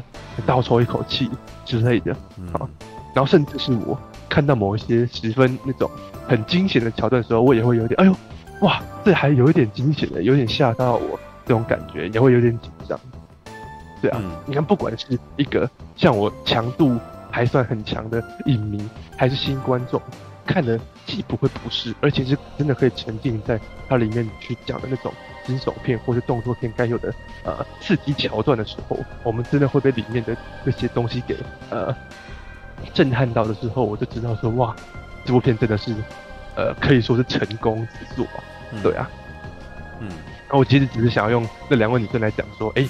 倒抽一口气之类的啊。然后甚至是我看到某一些十分那种很惊险的桥段的时候，我也会有点哎呦。哇，这还有一点惊险的，有点吓到我，这种感觉也会有点紧张。对啊，嗯、你看，不管是一个像我强度还算很强的影迷，还是新观众，看了既不会不适，而且是真的可以沉浸在它里面去讲的那种惊悚片或是动作片该有的呃刺激桥段的时候，我们真的会被里面的这些东西给呃震撼到的时候，我就知道说哇，这部片真的是。呃，可以说是成功之作，嗯、对啊，嗯，然后我其实只是想要用那两位女生来讲说，哎、欸，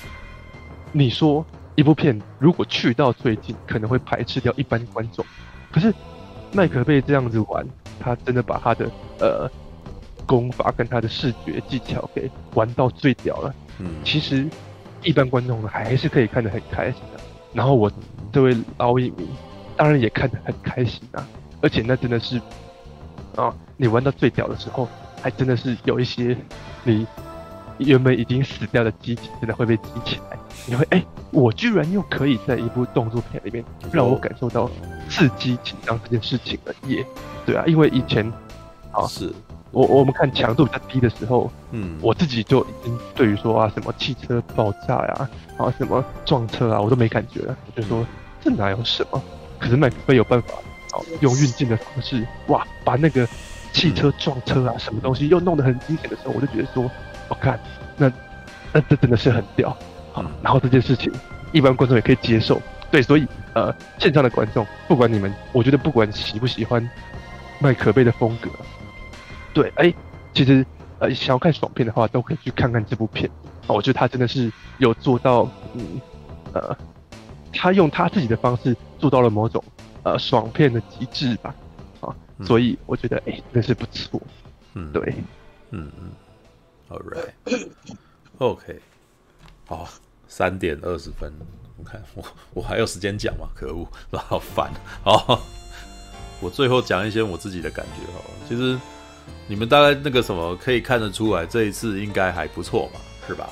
你说一部片如果去到最近，可能会排斥掉一般观众，可是麦克贝这样子玩，他真的把他的呃功法跟他的视觉技巧给玩到最屌了，嗯，其实一般观众还是可以看得很开心的，然后我这位老影迷当然也看得很开心啊，而且那真的是。啊、哦，你玩到最屌的时候，还真的是有一些你原本已经死掉的机体，真的会被激起来。你会哎、欸，我居然又可以在一部动作片里面让我感受到刺激紧张这件事情了耶！对啊，因为以前啊是我我们看强度比较低的时候，嗯，我自己就已经对于说啊什么汽车爆炸呀，啊什么撞车啊，我都没感觉了。我就说这哪有什么？可是麦克菲有办法，哦，用运镜的方式，哇，把那个汽车撞车啊，什么东西又弄得很惊险的时候，我就觉得说，我看那那这真的是很屌啊。然后这件事情一般观众也可以接受，对，所以呃，现场的观众不管你们，我觉得不管喜不喜欢麦可贝的风格。对，哎，其实呃，想要看爽片的话，都可以去看看这部片啊。我觉得他真的是有做到，嗯，呃，他用他自己的方式做到了某种呃爽片的极致吧，啊，嗯、所以我觉得哎，真是不错。嗯，对，嗯嗯，All right，OK，okay. (laughs) 好，三点二十分，我看我我还有时间讲吗？可恶，(laughs) 好烦。好，我最后讲一些我自己的感觉哈，其实。你们大概那个什么可以看得出来，这一次应该还不错嘛，是吧？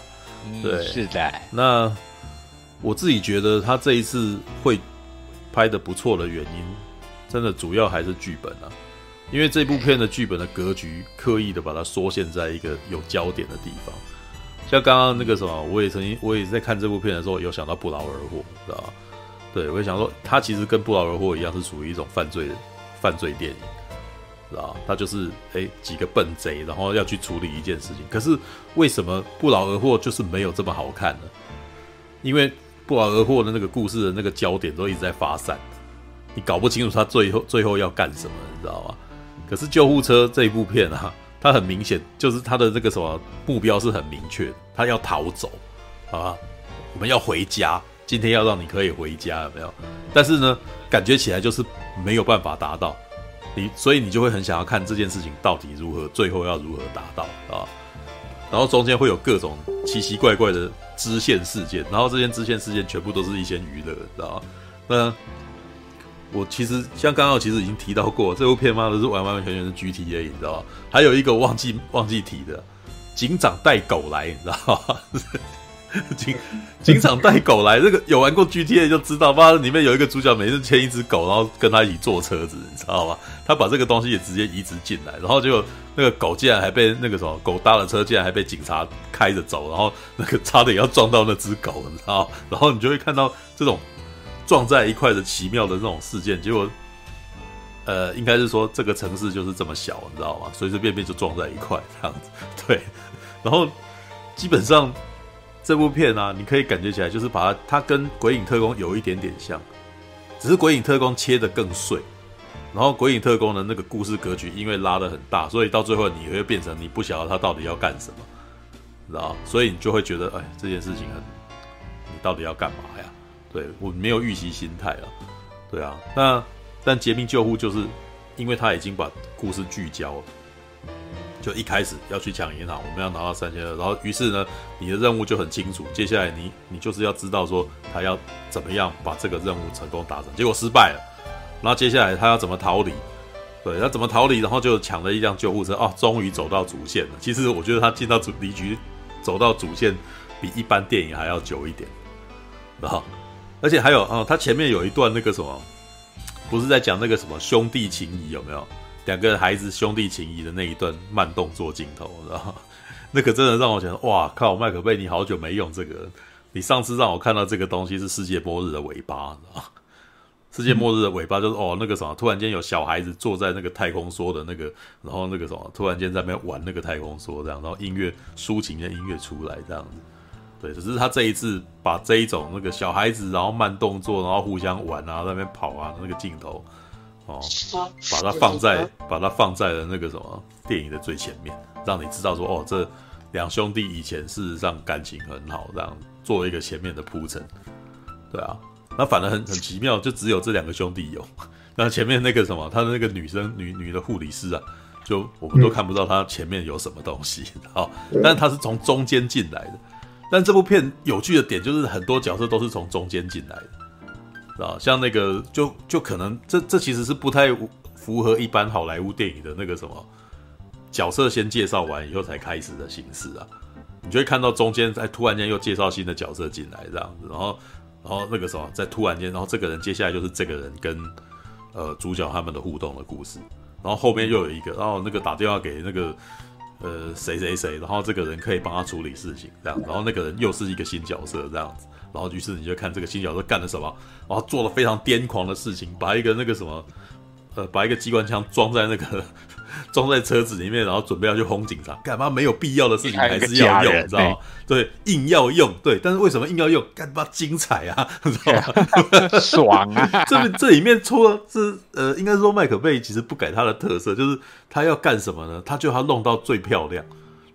对，嗯、是的。那我自己觉得他这一次会拍得不错的原因，真的主要还是剧本啊，因为这部片的剧本的格局刻意的把它缩限在一个有焦点的地方。像刚刚那个什么，我也曾经我也在看这部片的时候，有想到不劳而获，知道吧？对，我也想说，他其实跟不劳而获一样，是属于一种犯罪犯罪电影。知道吧，他就是哎、欸、几个笨贼，然后要去处理一件事情。可是为什么不劳而获就是没有这么好看呢？因为不劳而获的那个故事的那个焦点都一直在发散，你搞不清楚他最后最后要干什么，你知道吗？可是救护车这一部片啊，它很明显就是他的那个什么目标是很明确，他要逃走啊，我们要回家，今天要让你可以回家，有没有？但是呢，感觉起来就是没有办法达到。你所以你就会很想要看这件事情到底如何，最后要如何达到啊？然后中间会有各种奇奇怪怪的支线事件，然后这些支线事件全部都是一些娱乐，知道吗？那我其实像刚刚其实已经提到过，这部片嘛都是完完全全的 GTA，你知道吗？还有一个忘记忘记提的，警长带狗来，你知道吗？(laughs) 警警长带狗来，这个有玩过 GTA 就知道，妈里面有一个主角，每次牵一只狗，然后跟他一起坐车子，你知道吗？他把这个东西也直接移植进来，然后结果那个狗竟然还被那个什么狗搭了车，竟然还被警察开着走，然后那个差点要撞到那只狗，你知道？然后你就会看到这种撞在一块的奇妙的这种事件，结果呃，应该是说这个城市就是这么小，你知道吗？随随便便就撞在一块这样子，对，然后基本上。这部片啊，你可以感觉起来就是把它，它跟《鬼影特工》有一点点像，只是《鬼影特工》切得更碎，然后《鬼影特工》的那个故事格局因为拉得很大，所以到最后你会变成你不晓得他到底要干什么，知道？所以你就会觉得，哎，这件事情很，你到底要干嘛呀？对，我没有预习心态了，对啊。那但《绝命救护》就是因为他已经把故事聚焦了。就一开始要去抢银行，我们要拿到三千二，然后于是呢，你的任务就很清楚，接下来你你就是要知道说他要怎么样把这个任务成功达成，结果失败了，然后接下来他要怎么逃离？对，他怎么逃离？然后就抢了一辆救护车，哦，终于走到主线了。其实我觉得他进到主离局，走到主线比一般电影还要久一点，然后而且还有啊，他前面有一段那个什么，不是在讲那个什么兄弟情谊有没有？两个孩子兄弟情谊的那一段慢动作镜头，知道？(laughs) 那个真的让我觉得，哇靠！麦可贝，你好久没用这个，你上次让我看到这个东西是世界末日的尾巴，知道？世界末日的尾巴就是哦，那个什么，突然间有小孩子坐在那个太空梭的那个，然后那个什么，突然间在那边玩那个太空梭，这样，然后音乐抒情的音乐出来，这样子。对，只是他这一次把这一种那个小孩子，然后慢动作，然后互相玩啊，在那边跑啊，那个镜头。哦，把它放在把它放在了那个什么电影的最前面，让你知道说哦，这两兄弟以前事实上感情很好，这样作为一个前面的铺陈，对啊，那反而很很奇妙，就只有这两个兄弟有，(laughs) 那前面那个什么，他的那个女生女女的护理师啊，就我们都看不到他前面有什么东西，(laughs) 好，但他是从中间进来的，但这部片有趣的点就是很多角色都是从中间进来的。啊，像那个就就可能这这其实是不太符合一般好莱坞电影的那个什么角色先介绍完以后才开始的形式啊，你就会看到中间在突然间又介绍新的角色进来这样子，然后然后那个什么在突然间，然后这个人接下来就是这个人跟呃主角他们的互动的故事，然后后面又有一个，然后那个打电话给那个呃谁谁谁，然后这个人可以帮他处理事情，这样，然后那个人又是一个新角色这样子，然后于是你就看这个新角色干了什么，然后做了非常癫狂的事情，把一个那个什么，呃，把一个机关枪装在那个。(laughs) 装在车子里面，然后准备要去轰警察，干嘛？没有必要的事情还是要用，你知道吗？对，硬要用，对。但是为什么硬要用？干嘛精彩啊？你知道吗？爽啊！(laughs) 这这里面除了是呃，应该说麦可贝其实不改他的特色，就是他要干什么呢？他就要弄到最漂亮。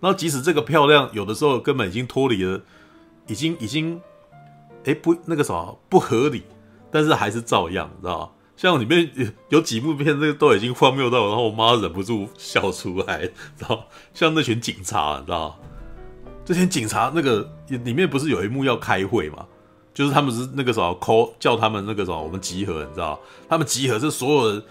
然后即使这个漂亮有的时候根本已经脱离了，已经已经，哎不那个什么不合理，但是还是照样，你知道吗？像里面有有几部片，这个都已经荒谬到，然后我妈忍不住笑出来，然后像那群警察，你知道这群警察那个里面不是有一幕要开会嘛？就是他们是那个时候 call 叫他们那个时候我们集合，你知道他们集合是所有人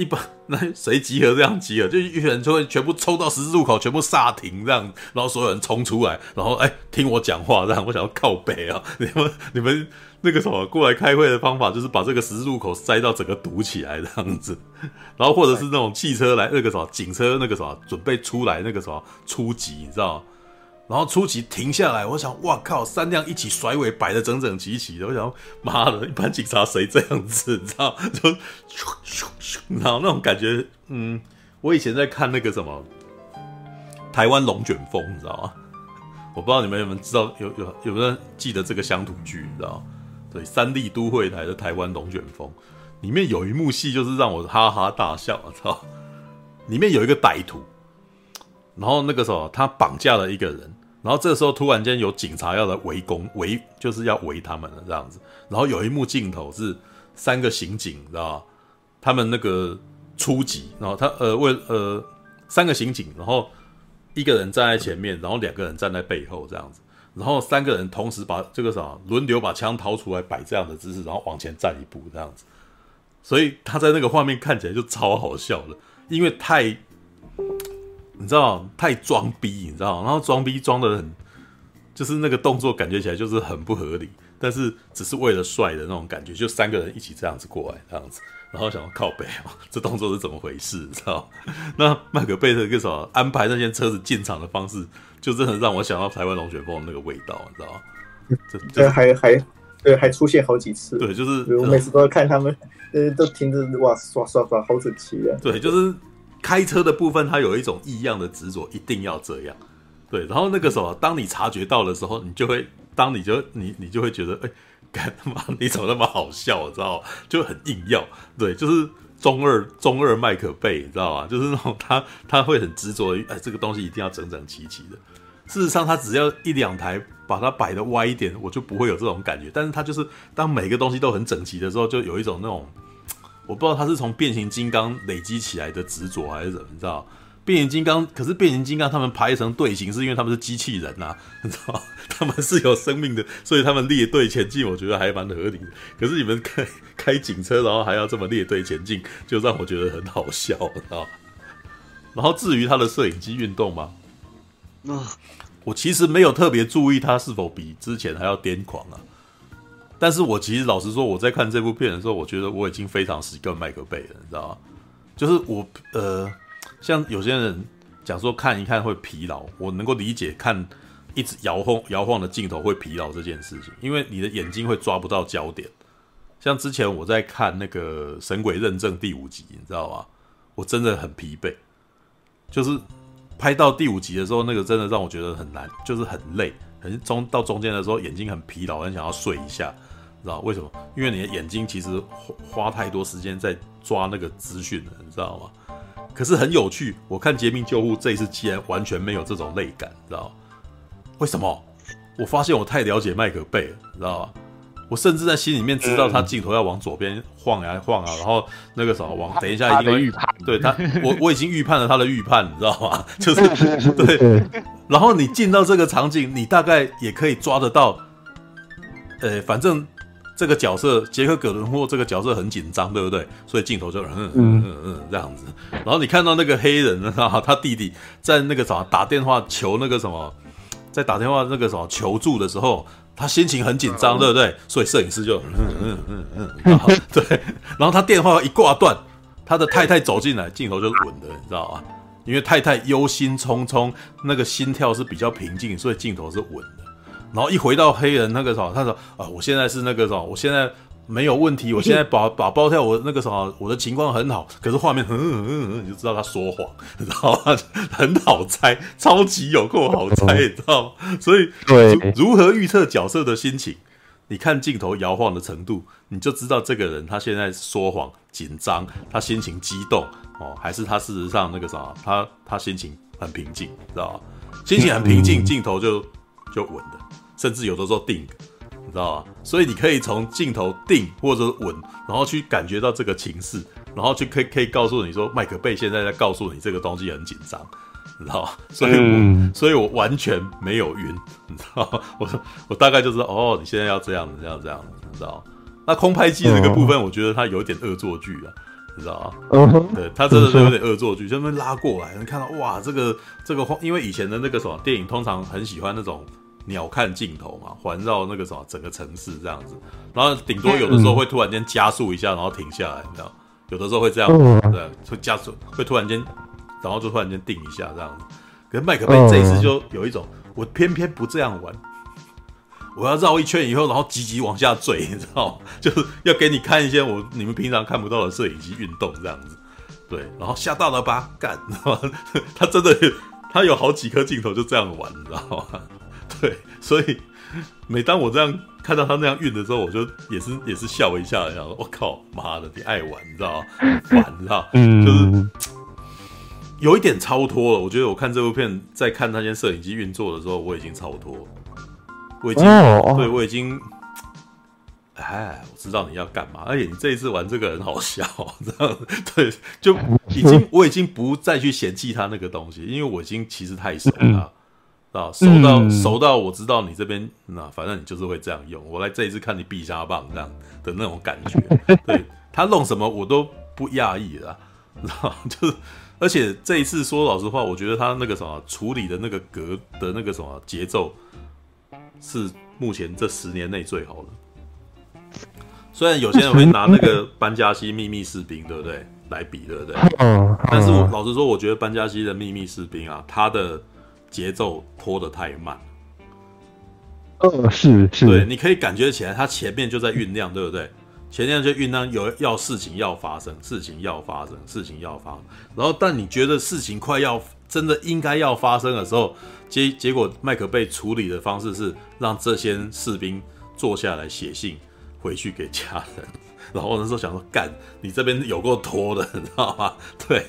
一般那谁集合这样集合，就一群人就会全部冲到十字路口，全部刹停这样，然后所有人冲出来，然后哎听我讲话这样，我想要靠北啊，你们你们。那个什么过来开会的方法，就是把这个十字路口塞到整个堵起来这样子，然后或者是那种汽车来那个什么警车那个什么准备出来那个什么出击，你知道？然后出击停下来，我想哇靠，三辆一起甩尾摆得整整齐齐的，我想妈的，一般警察谁这样子？你知道？就咻咻咻，然后那种感觉，嗯，我以前在看那个什么台湾龙卷风，你知道吗？我不知道你们有没有知道，有有有没有人记得这个乡土剧，你知道？对，三立都会台的台湾龙卷风，里面有一幕戏就是让我哈哈大笑，我操！里面有一个歹徒，然后那个时候他绑架了一个人，然后这时候突然间有警察要来围攻，围就是要围他们了这样子。然后有一幕镜头是三个刑警，知道？他们那个初级，然后他呃为呃三个刑警，然后一个人站在前面，然后两个人站在背后这样子。然后三个人同时把这个啥轮流把枪掏出来摆这样的姿势，然后往前站一步这样子，所以他在那个画面看起来就超好笑的，因为太你知道太装逼，你知道，然后装逼装的很，就是那个动作感觉起来就是很不合理，但是只是为了帅的那种感觉，就三个人一起这样子过来这样子，然后想要靠北哦，这动作是怎么回事？你知道？那麦克贝特跟什么安排那些车子进场的方式？就真的让我想到台湾龙卷风那个味道，你知道吗？这这还还对，还出现好几次。对，就是我每次都要看他们，呃，都停着哇，刷刷刷，好整齐啊。对，就是开车的部分，它有一种异样的执着，一定要这样。对，然后那个时候，当你察觉到的时候，你就会，当你就你你就会觉得，哎，干他妈，你怎么那么好笑？知道？就很硬要。对，就是中二 (laughs) 中二麦可贝，你知道吗？就是那种他他会很执着于，哎，这个东西一定要整整齐齐的。事实上，他只要一两台把它摆得歪一点，我就不会有这种感觉。但是，他就是当每个东西都很整齐的时候，就有一种那种，我不知道他是从变形金刚累积起来的执着还是怎么，你知道？变形金刚，可是变形金刚他们排成队形是因为他们是机器人呐、啊，你知道？(laughs) 他们是有生命的，所以他们列队前进，我觉得还蛮合理的。可是你们开开警车，然后还要这么列队前进，就让我觉得很好笑，你知道？然后至于他的摄影机运动吗？啊。我其实没有特别注意他是否比之前还要癫狂啊，但是我其实老实说，我在看这部片的时候，我觉得我已经非常习惯麦克贝了，你知道吗？就是我呃，像有些人讲说看一看会疲劳，我能够理解看一直摇晃摇晃的镜头会疲劳这件事情，因为你的眼睛会抓不到焦点。像之前我在看那个《神鬼认证》第五集，你知道吗？我真的很疲惫，就是。拍到第五集的时候，那个真的让我觉得很难，就是很累，很中到中间的时候眼睛很疲劳，很想要睡一下，知道为什么？因为你的眼睛其实花太多时间在抓那个资讯了，你知道吗？可是很有趣，我看《劫命救护》这一次竟然完全没有这种累感，知道吗？为什么？我发现我太了解麦克贝了，知道吗？我甚至在心里面知道他镜头要往左边晃呀晃啊，然后那个什么往等一下一定会预判，对他，我我已经预判了他的预判，你知道吗？(laughs) 就是对，然后你进到这个场景，你大概也可以抓得到，呃，反正这个角色杰克·葛伦霍这个角色很紧张，对不对？所以镜头就嗯嗯嗯嗯这样子，然后你看到那个黑人啊，他弟弟在那个什么打电话求那个什么，在打电话那个什么求助的时候。他心情很紧张，对不对？所以摄影师就嗯嗯嗯嗯，然后对，然后他电话一挂断，他的太太走进来，镜头就是稳的，你知道吗？因为太太忧心忡忡，那个心跳是比较平静，所以镜头是稳的。然后一回到黑人那个时候，他说：“啊，我现在是那个什么，我现在没有问题，(laughs) 我现在把把包跳，我那个什么，我的情况很好。可是画面，嗯嗯嗯，你就知道他说谎，(laughs) 你知道吗？很好猜，超级有够好猜，你知道吗？所以，对，如何预测角色的心情？你看镜头摇晃的程度，你就知道这个人他现在说谎、紧张，他心情激动哦，还是他事实上那个啥，他他心情很平静，知道吗？心情很平静，镜头就就稳的。”甚至有的时候定，你知道吗？所以你可以从镜头定或者稳，然后去感觉到这个情势，然后就可以可以告诉你说，麦克贝现在在告诉你这个东西很紧张，你知道吗？(laughs) 所以我，嗯、所以我完全没有晕，你知道吗？(laughs) 我说我大概就知道，哦，你现在要这样子，这样这样，你知道吗？那空拍机这个部分，我觉得它有点恶作剧啊，你知道吗？嗯，对，它真的是有点恶作剧，(laughs) 就那边拉过来，你看到哇，这个这个，因为以前的那个什么电影，通常很喜欢那种。鸟瞰镜头嘛，环绕那个什么整个城市这样子，然后顶多有的时候会突然间加速一下，然后停下来，你知道，有的时候会这样，对，会加速，会突然间，然后就突然间定一下这样子。可是麦克贝这一次就有一种，我偏偏不这样玩，我要绕一圈以后，然后急急往下坠，你知道吗？(laughs) 就是要给你看一些我你们平常看不到的摄影机运动这样子，对，然后吓到了吧？干，你知道吗？他真的，他有好几颗镜头就这样玩，你知道吗？对，所以每当我这样看到他那样运的时候，我就也是也是笑一下，然后我靠，妈的，你爱玩，你知道吗？玩，你知道，(laughs) 嗯，就是有一点超脱了。我觉得我看这部片，在看那间摄影机运作的时候，我已经超脱，我已经，哦、对我已经，哎，我知道你要干嘛。而且你这一次玩这个很好笑，这样？对，就已经我已经不再去嫌弃他那个东西，因为我已经其实太熟了。嗯啊，熟到、嗯、熟到我知道你这边，那反正你就是会这样用。我来这一次看你必杀棒这样的那种感觉，(laughs) 对他弄什么我都不讶异了，知 (laughs) 道就是，而且这一次说老实话，我觉得他那个什么处理的那个格的那个什么节奏，是目前这十年内最好的。虽然有些人会拿那个班加西秘密士兵，对不对，来比，对不对？(laughs) 但是我老实说，我觉得班加西的秘密士兵啊，他的。节奏拖得太慢，呃，是是，对，你可以感觉起来，他前面就在酝酿，对不对？前面就酝酿有要事情要发生，事情要发生，事情要发生。然后，但你觉得事情快要真的应该要发生的时候，结结果麦克被处理的方式是让这些士兵坐下来写信回去给家人。(laughs) 然后我那时候想说，干，你这边有够拖的，你知道吗？(laughs) 对，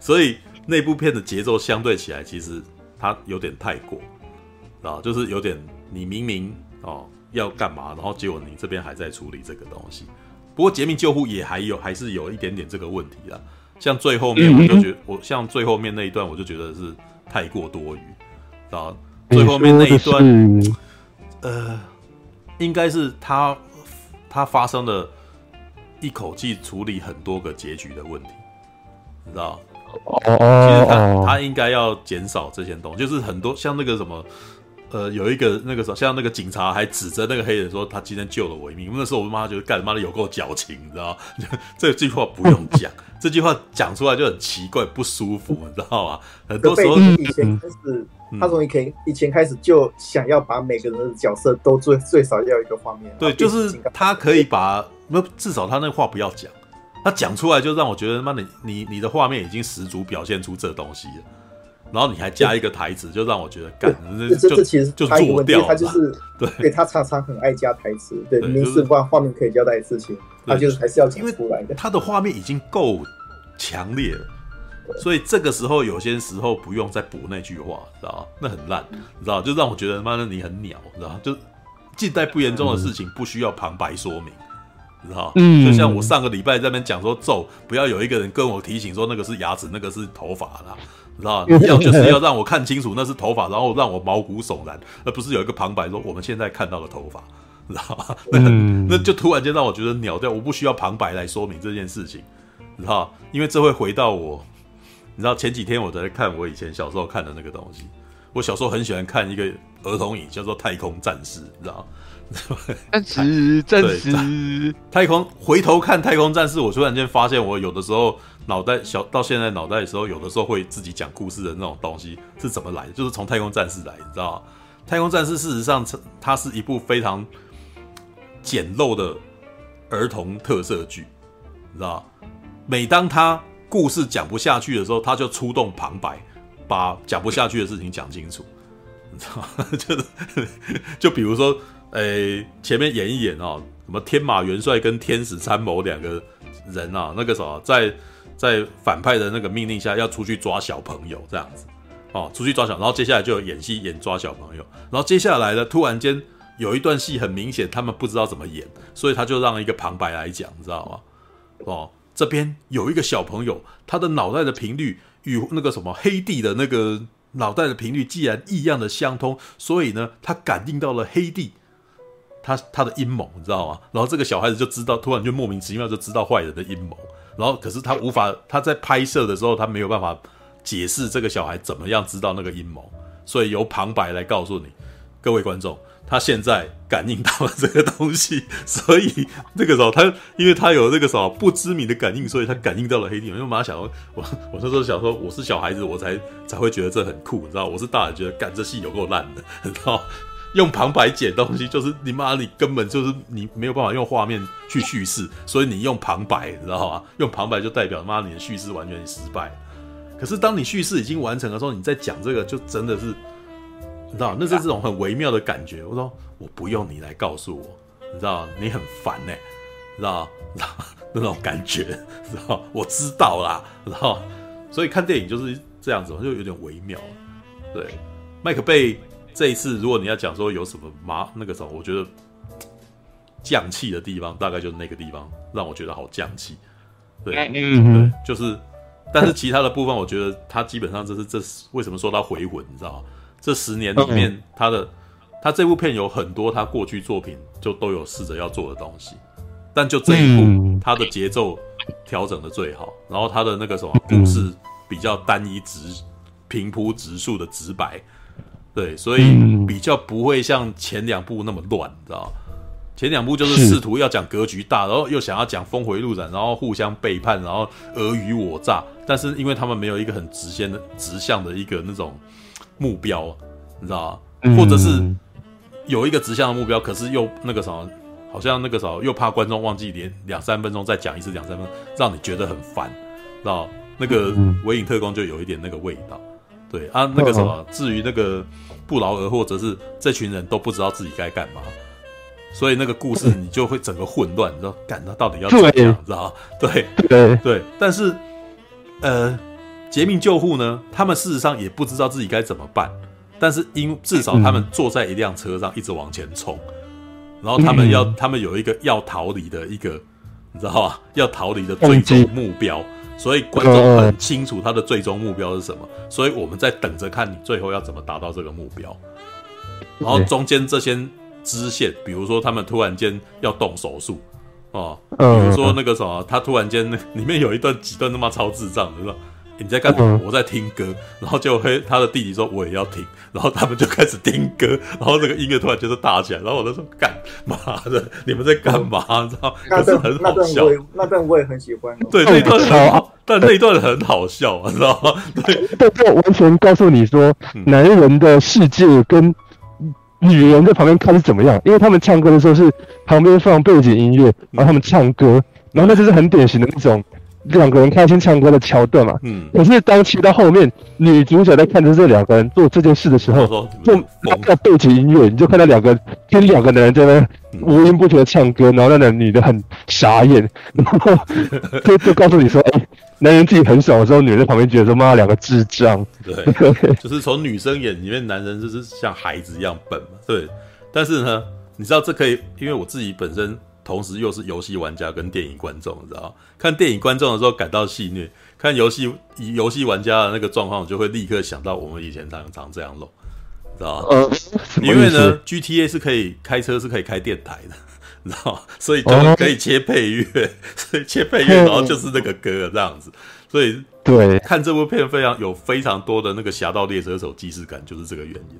所以那部片的节奏相对起来，其实。他有点太过，啊，就是有点你明明哦要干嘛，然后结果你这边还在处理这个东西。不过绝命救护也还有还是有一点点这个问题啊。像最后面我就觉得，我像最后面那一段我就觉得是太过多余，啊，最后面那一段，呃，应该是他他发生了一口气处理很多个结局的问题，你知道？哦，其实他他应该要减少这些东西，就是很多像那个什么，呃，有一个那个时候，像那个警察还指着那个黑人说他今天救了我一命。那时候我妈觉得干妈的有够矫情，你知道吗？(laughs) 这句话不用讲，(laughs) 这句话讲出来就很奇怪不舒服，你知道吗？很多时候以前开始，他从以前以前开始就想要把每个人的角色都最最少要一个画面，对，就是他可以把那至少他那话不要讲。他讲出来就让我觉得，妈的，你你的画面已经十足表现出这东西了，然后你还加一个台词，就让我觉得，干，这这其实就做掉，他就是对，对他常常很爱加台词，对，明明是画画面可以交代的事情，他就是还是要讲出来的。他的画面已经够强烈了，所以这个时候有些时候不用再补那句话，知道吗？那很烂，你知道，就让我觉得，妈的，你很鸟，知道吗？就近代不严重的事情，不需要旁白说明。知道，就像我上个礼拜在那边讲说，咒不要有一个人跟我提醒说那个是牙齿，那个是头发啦，知道？(laughs) 要就是要让我看清楚那是头发，然后让我毛骨悚然，而不是有一个旁白说我们现在看到的头发，知道吗？那那就突然间让我觉得鸟掉，我不需要旁白来说明这件事情，知道？因为这会回到我，你知道前几天我在看我以前小时候看的那个东西，我小时候很喜欢看一个儿童影叫做《太空战士》，你知道？(laughs) 真实真实。太空回头看太空战士，我突然间发现，我有的时候脑袋小到现在脑袋的时候，有的时候会自己讲故事的那种东西是怎么来的？就是从太空战士来，你知道吗？太空战士事实上，它是一部非常简陋的儿童特色剧，你知道吗？每当他故事讲不下去的时候，他就出动旁白，把讲不下去的事情讲清楚，你知道吗？(laughs) 就是 (laughs) 就比如说，诶、前面演一演哦，什么天马元帅跟天使参谋两个人啊，那个什么，在在反派的那个命令下要出去抓小朋友这样子。哦，出去抓小，然后接下来就演戏演抓小朋友，然后接下来呢，突然间有一段戏很明显他们不知道怎么演，所以他就让一个旁白来讲，你知道吗？哦，这边有一个小朋友，他的脑袋的频率与那个什么黑帝的那个脑袋的频率既然异样的相通，所以呢，他感应到了黑帝他他的阴谋，你知道吗？然后这个小孩子就知道，突然就莫名其妙就知道坏人的阴谋，然后可是他无法他在拍摄的时候他没有办法。解释这个小孩怎么样知道那个阴谋，所以由旁白来告诉你，各位观众，他现在感应到了这个东西，所以这个时候他因为他有那个什么不知名的感应，所以他感应到了黑帝。因为马上想说，我我那时候想说，我是小孩子，我才才会觉得这很酷，你知道？我是大人，觉得干这戏有够烂的，你知道？用旁白解东西，就是你妈，你根本就是你没有办法用画面去叙事，所以你用旁白，你知道吗？用旁白就代表妈你的叙事完全失败。可是，当你叙事已经完成的时候，你再讲这个，就真的是，你知道，那是这种很微妙的感觉。我说，我不用你来告诉我，你知道，你很烦呢，知道，知 (laughs) 道那种感觉，知道，我知道啦，知道。所以看电影就是这样子，就有点微妙。对，麦克贝这一次，如果你要讲说有什么麻那个什么，我觉得降气的地方，大概就是那个地方让我觉得好降气。对，对，就是。但是其他的部分，我觉得他基本上这是这是为什么说他回魂，你知道吗？这十年里面，他的他这部片有很多他过去作品就都有试着要做的东西，但就这一部，他的节奏调整的最好，然后他的那个什么故事比较单一直平铺直述的直白，对，所以比较不会像前两部那么乱，你知道？前两部就是试图要讲格局大，然后又想要讲峰回路转，然后互相背叛，然后尔虞我诈。但是因为他们没有一个很直线的直向的一个那种目标，你知道？或者是有一个直向的目标，可是又那个什么，好像那个什么又怕观众忘记连两三分钟再讲一次两三分钟，让你觉得很烦，知道？那个《微影特工》就有一点那个味道。对啊，那个什么，至于那个不劳而获，或者是这群人都不知道自己该干嘛。所以那个故事你就会整个混乱，你知道，干他到底要怎么样，你知道？对对对。但是，呃，劫命救护呢，他们事实上也不知道自己该怎么办。但是因至少他们坐在一辆车上一直往前冲，然后他们要他们有一个要逃离的一个，你知道吧？要逃离的最终目标。所以观众很清楚他的最终目标是什么。所以我们在等着看你最后要怎么达到这个目标。然后中间这些。支线，比如说他们突然间要动手术，哦，比如说那个什么，他突然间里面有一段几段他妈超智障的，说你在干什么？我在听歌，然后就会他的弟弟说我也要听，然后他们就开始听歌，然后这个音乐突然就是大起来，然后我就说干嘛的，你们在干嘛？你知道？可是很好笑，那段我也很喜欢，对，那一段很好，但那一段很好笑，你知道吗？(laughs) 对，这就完全告诉你说，男人的世界跟。女人在旁边看是怎么样？因为他们唱歌的时候是旁边放背景音乐，然后他们唱歌，然后那就是很典型的那种两个人开心唱歌的桥段嘛。嗯。可是当切到后面，女主角在看着这两个人做这件事的时候，就那个背景音乐，你就看到两个跟两个男人在那无音不绝的唱歌，然后那个女的很傻眼，然 (laughs) 后就就告诉你说，哎、欸。男人自己很爽的时候，女人在旁边觉得说：“妈，两个智障。”对，就是从女生眼里面，男人就是像孩子一样笨嘛。对，但是呢，你知道这可以，因为我自己本身同时又是游戏玩家跟电影观众，你知道看电影观众的时候感到戏虐，看游戏游戏玩家的那个状况，我就会立刻想到我们以前常常这样弄，知道吗？呃，因为呢，GTA 是可以开车，是可以开电台的。你知道，所以就可以切配乐，哦、所以切配乐，然后就是那个歌这样子。所以对看这部片非常有非常多的那个《侠盗猎车手》既视感，就是这个原因。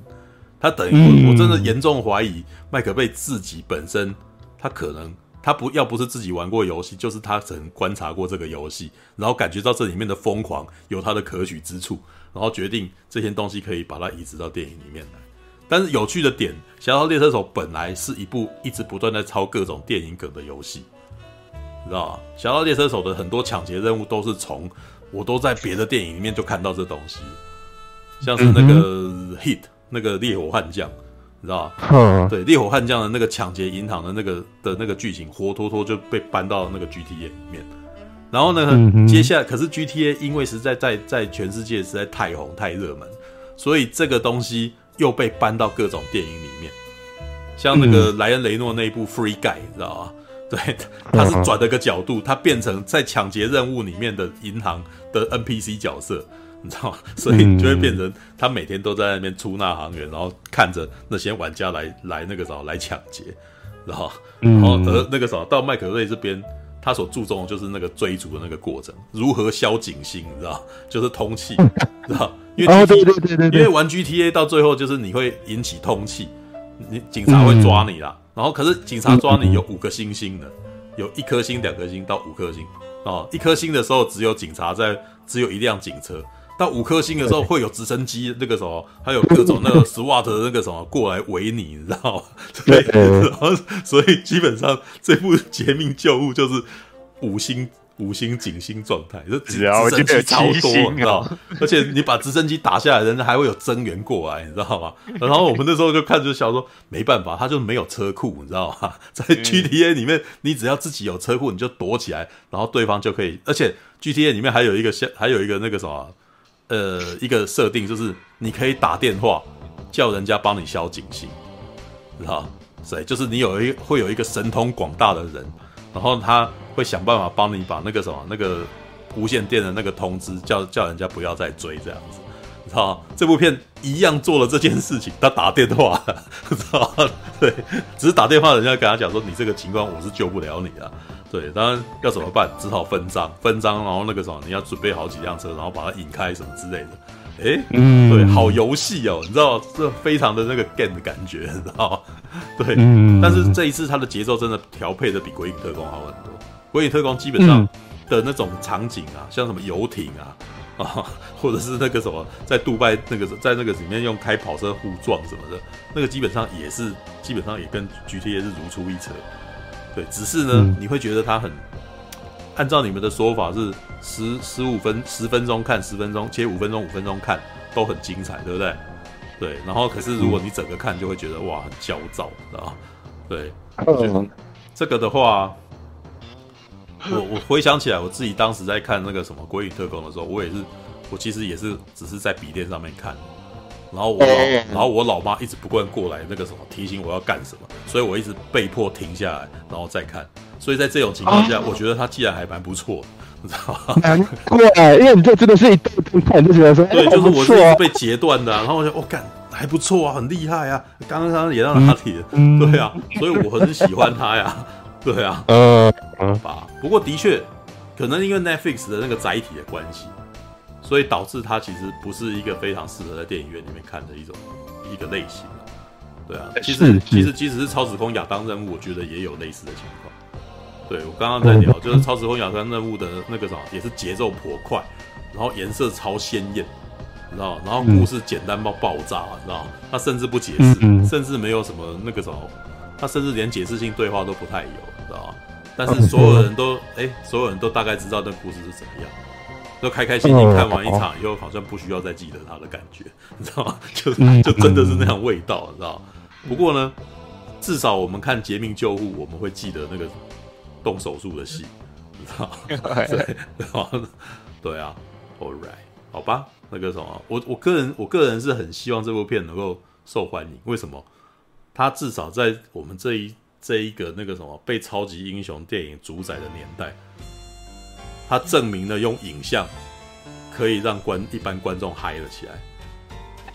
他等于我我真的严重怀疑麦克贝自己本身，他可能他不要不是自己玩过游戏，就是他曾观察过这个游戏，然后感觉到这里面的疯狂有他的可取之处，然后决定这些东西可以把它移植到电影里面来。但是有趣的点，《侠盗猎车手》本来是一部一直不断在抄各种电影梗的游戏，你知道吗？《侠盗猎车手》的很多抢劫任务都是从我都在别的电影里面就看到这东西，像是那个《Hit》那个烈火悍将，你知道吗？对，烈火悍将的那个抢劫银行的那个的那个剧情，活脱脱就被搬到那个 GTA 里面。然后呢，接下来可是 GTA 因为实在在在全世界实在太红太热门，所以这个东西。又被搬到各种电影里面，像那个莱恩雷诺那一部《Free Guy》，你知道吗？(laughs) 对，他是转了个角度，他变成在抢劫任务里面的银行的 NPC 角色，你知道吗？(laughs) 所以就会变成他每天都在那边出纳行员，然后看着那些玩家来来那个啥来抢劫，然后然后而那个什么到麦克瑞这边，他所注重的就是那个追逐的那个过程，如何消警心，你知道，(laughs) 就是通气，知道。因为 GTA, 对对对对，因为玩 GTA 到最后就是你会引起通气，你警察会抓你啦。然后可是警察抓你有五个星星的，有一颗星、两颗星到五颗星哦。一颗星的时候只有警察在，只有一辆警车。到五颗星的时候会有直升机，那个什么，还有各种那个 SWAT 的那个什么过来围你，你知道吗？(laughs) 对，然后 (laughs) 所以基本上这部《绝命救护》就是五星。五星警星状态，就直升机超多，你知道？而且你把直升机打下来，人家还会有增援过来，你知道吗？(laughs) 然后我们那时候就看就想说，没办法，他就没有车库，你知道吗？在 GTA 里面，你只要自己有车库，你就躲起来，然后对方就可以。而且 GTA 里面还有一个像，还有一个那个什么，呃，一个设定就是你可以打电话叫人家帮你消警星，知道？所以就是你有一会有一个神通广大的人，然后他。会想办法帮你把那个什么那个无线电的那个通知叫叫人家不要再追这样子，你知道这部片一样做了这件事情，他打电话了，(laughs) 知道对，只是打电话，人家跟他讲说，你这个情况我是救不了你的，对，当然要怎么办？只好分赃分赃，然后那个什么你要准备好几辆车，然后把它引开什么之类的。哎，嗯，对，好游戏哦，你知道这非常的那个 game 的感觉，你知道对，嗯，但是这一次它的节奏真的调配的比《鬼影特工》好很多。《鬼影特工》基本上的那种场景啊，嗯、像什么游艇啊，啊，或者是那个什么在杜拜那个在那个里面用开跑车互撞什么的，那个基本上也是基本上也跟 GTA 是如出一辙。对，只是呢，嗯、你会觉得它很按照你们的说法是十十五分十分钟看十分钟切五分钟五分钟看都很精彩，对不对？对，然后可是如果你整个看就会觉得哇很焦躁，知道吗？对，嗯、这个的话。我我回想起来，我自己当时在看那个什么《鬼影特工》的时候，我也是，我其实也是只是在笔电上面看，然后我老然后我老妈一直不断过来那个什么提醒我要干什么，所以我一直被迫停下来，然后再看。所以在这种情况下，我觉得他既然还蛮不错，你知道吗？难怪，因为你这真的是一顿顿看就觉得说，对，就是我是一直被截断的，然后我就我干还不错啊，很厉害啊，刚刚他演到哪里了？(laughs) 对啊，所以我很喜欢他呀。对啊，嗯嗯吧。不过的确，可能因为 Netflix 的那个载体的关系，所以导致它其实不是一个非常适合在电影院里面看的一种一个类型。对啊，其实其实即使是超时空亚当任务，我觉得也有类似的情况。对，我刚刚在聊，就是超时空亚当任务的那个什么，也是节奏颇快，然后颜色超鲜艳，你知道？然后故事简单到爆炸，你知道？它甚至不解释，甚至没有什么那个什么，它甚至连解释性对话都不太有。知道吗？但是所有人都哎、欸，所有人都大概知道那故事是怎么样，都开开心心看完一场以后，好像不需要再记得他的感觉，(laughs) 你知道吗？就就真的是那样味道，你知道吗？不过呢，至少我们看《绝命救护》，我们会记得那个动手术的戏，你知道吗？(laughs) 对，对啊，All right，好吧，那个什么，我我个人我个人是很希望这部片能够受欢迎，为什么？他至少在我们这一。这一个那个什么被超级英雄电影主宰的年代，他证明了用影像可以让观一般观众嗨了起来。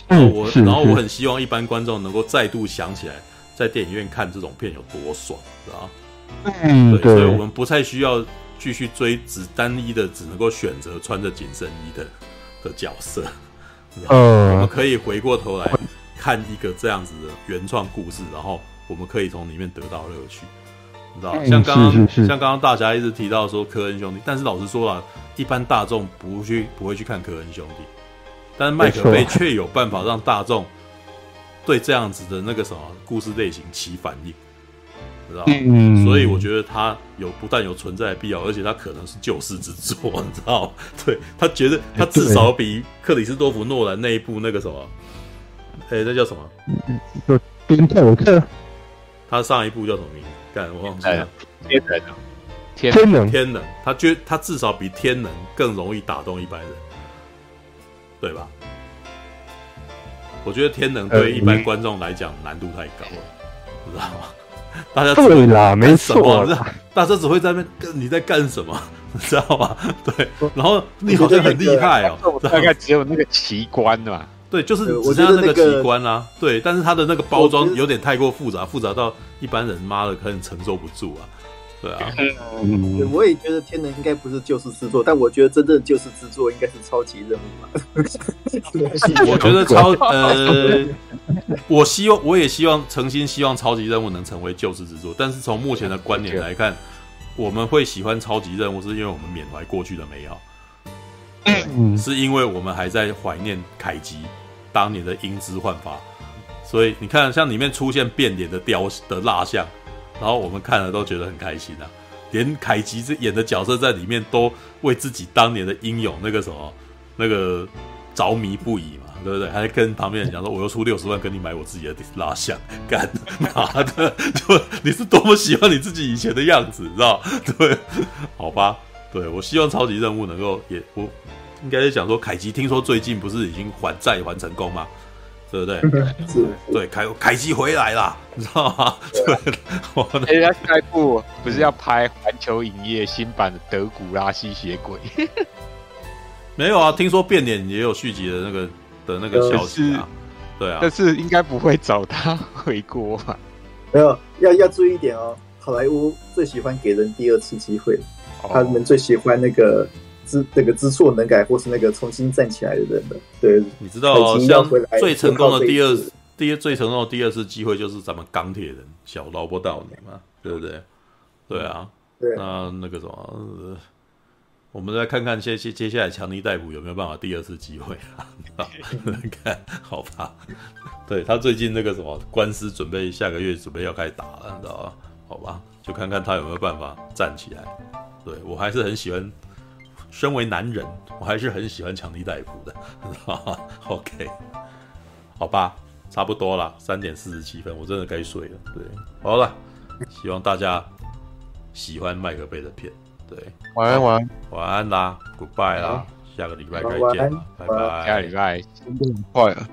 嗯，我然后我很希望一般观众能够再度想起来，在电影院看这种片有多爽，知道？嗯，对，所以我们不太需要继续追只单一的只能够选择穿着紧身衣的的角色。嗯，我们可以回过头来看一个这样子的原创故事，然后我们可以从里面得到乐趣，你知道？像刚刚像刚刚大侠一直提到说科恩兄弟，但是老实说了，一般大众不去不会去看科恩兄弟，但是麦可贝却有办法让大众对这样子的那个什么故事类型起反应。知道，嗯，所以我觉得他有不但有存在的必要，而且他可能是救世之作，(laughs) 你知道？对，他觉得他至少比克里斯多弗诺兰那一部那个什么，哎、欸，那叫什么？就边泰我克。他上一部叫什么名字？干，我忘记了。天能，天能，天能。他觉他至少比天能更容易打动一般人，对吧？我觉得天能对一般观众来讲难度太高了，知道吗？(laughs) 大家对啦，没错，(laughs) 大家只会在那边跟你在干什么，(laughs) 你知道吗？对，然后你好像很厉害哦，大概只有那个奇观嘛，对，就是只剩下那个奇观啦，对，但是它的那个包装有点太过复杂，复杂到一般人妈的可能承受不住啊。对啊，嗯，我也觉得天能应该不是救世之作，但我觉得真正的救世之作应该是超级任务嘛。(laughs) 我觉得超呃，我希望我也希望诚心希望超级任务能成为救世之作，但是从目前的观念来看，我们会喜欢超级任务，是因为我们缅怀过去的美好，嗯，是因为我们还在怀念凯吉当年的英姿焕发，所以你看，像里面出现变脸的雕的蜡像。然后我们看了都觉得很开心啊，连凯吉这演的角色在里面都为自己当年的英勇那个什么那个着迷不已嘛，对不对？还跟旁边人讲说，我又出六十万跟你买我自己的蜡像，干嘛的，就你是多么喜欢你自己以前的样子，知道？对，好吧，对，我希望超级任务能够也我应该是讲说，凯基听说最近不是已经还债还成功吗？对不对？(laughs) 是，对，凯凯吉回来了，你知道吗？(laughs) 对，我人家下一部不是要拍环球影业新版的《德古拉吸血鬼》？(laughs) 没有啊，听说变脸也有续集的那个的那个消息啊。对啊，但是应该不会找他回国吧？没有，要要注意一点哦。好莱坞最喜欢给人第二次机会，哦、他们最喜欢那个。知那个知错能改，或是那个重新站起来的人的，对，你知道、哦，像最成功的第二，第一最成功的第二次机会就是咱们钢铁人小劳勃道尼嘛，对不对？对啊，对，那那个什么，我们再看看接接接下来强尼逮捕有没有办法第二次机会啊？(laughs) (laughs) 看好吧，对他最近那个什么官司准备下个月准备要开始打了，你知道吧？好吧，就看看他有没有办法站起来。对我还是很喜欢。身为男人，我还是很喜欢强尼戴夫的。(laughs) OK，好吧，差不多了，三点四十七分，我真的该睡了。对，好了，希望大家喜欢麦克贝的片。对，晚安，晚安，晚安啦，Goodbye 啦，下个礼拜再见，拜拜，下个礼拜，真的很快啊。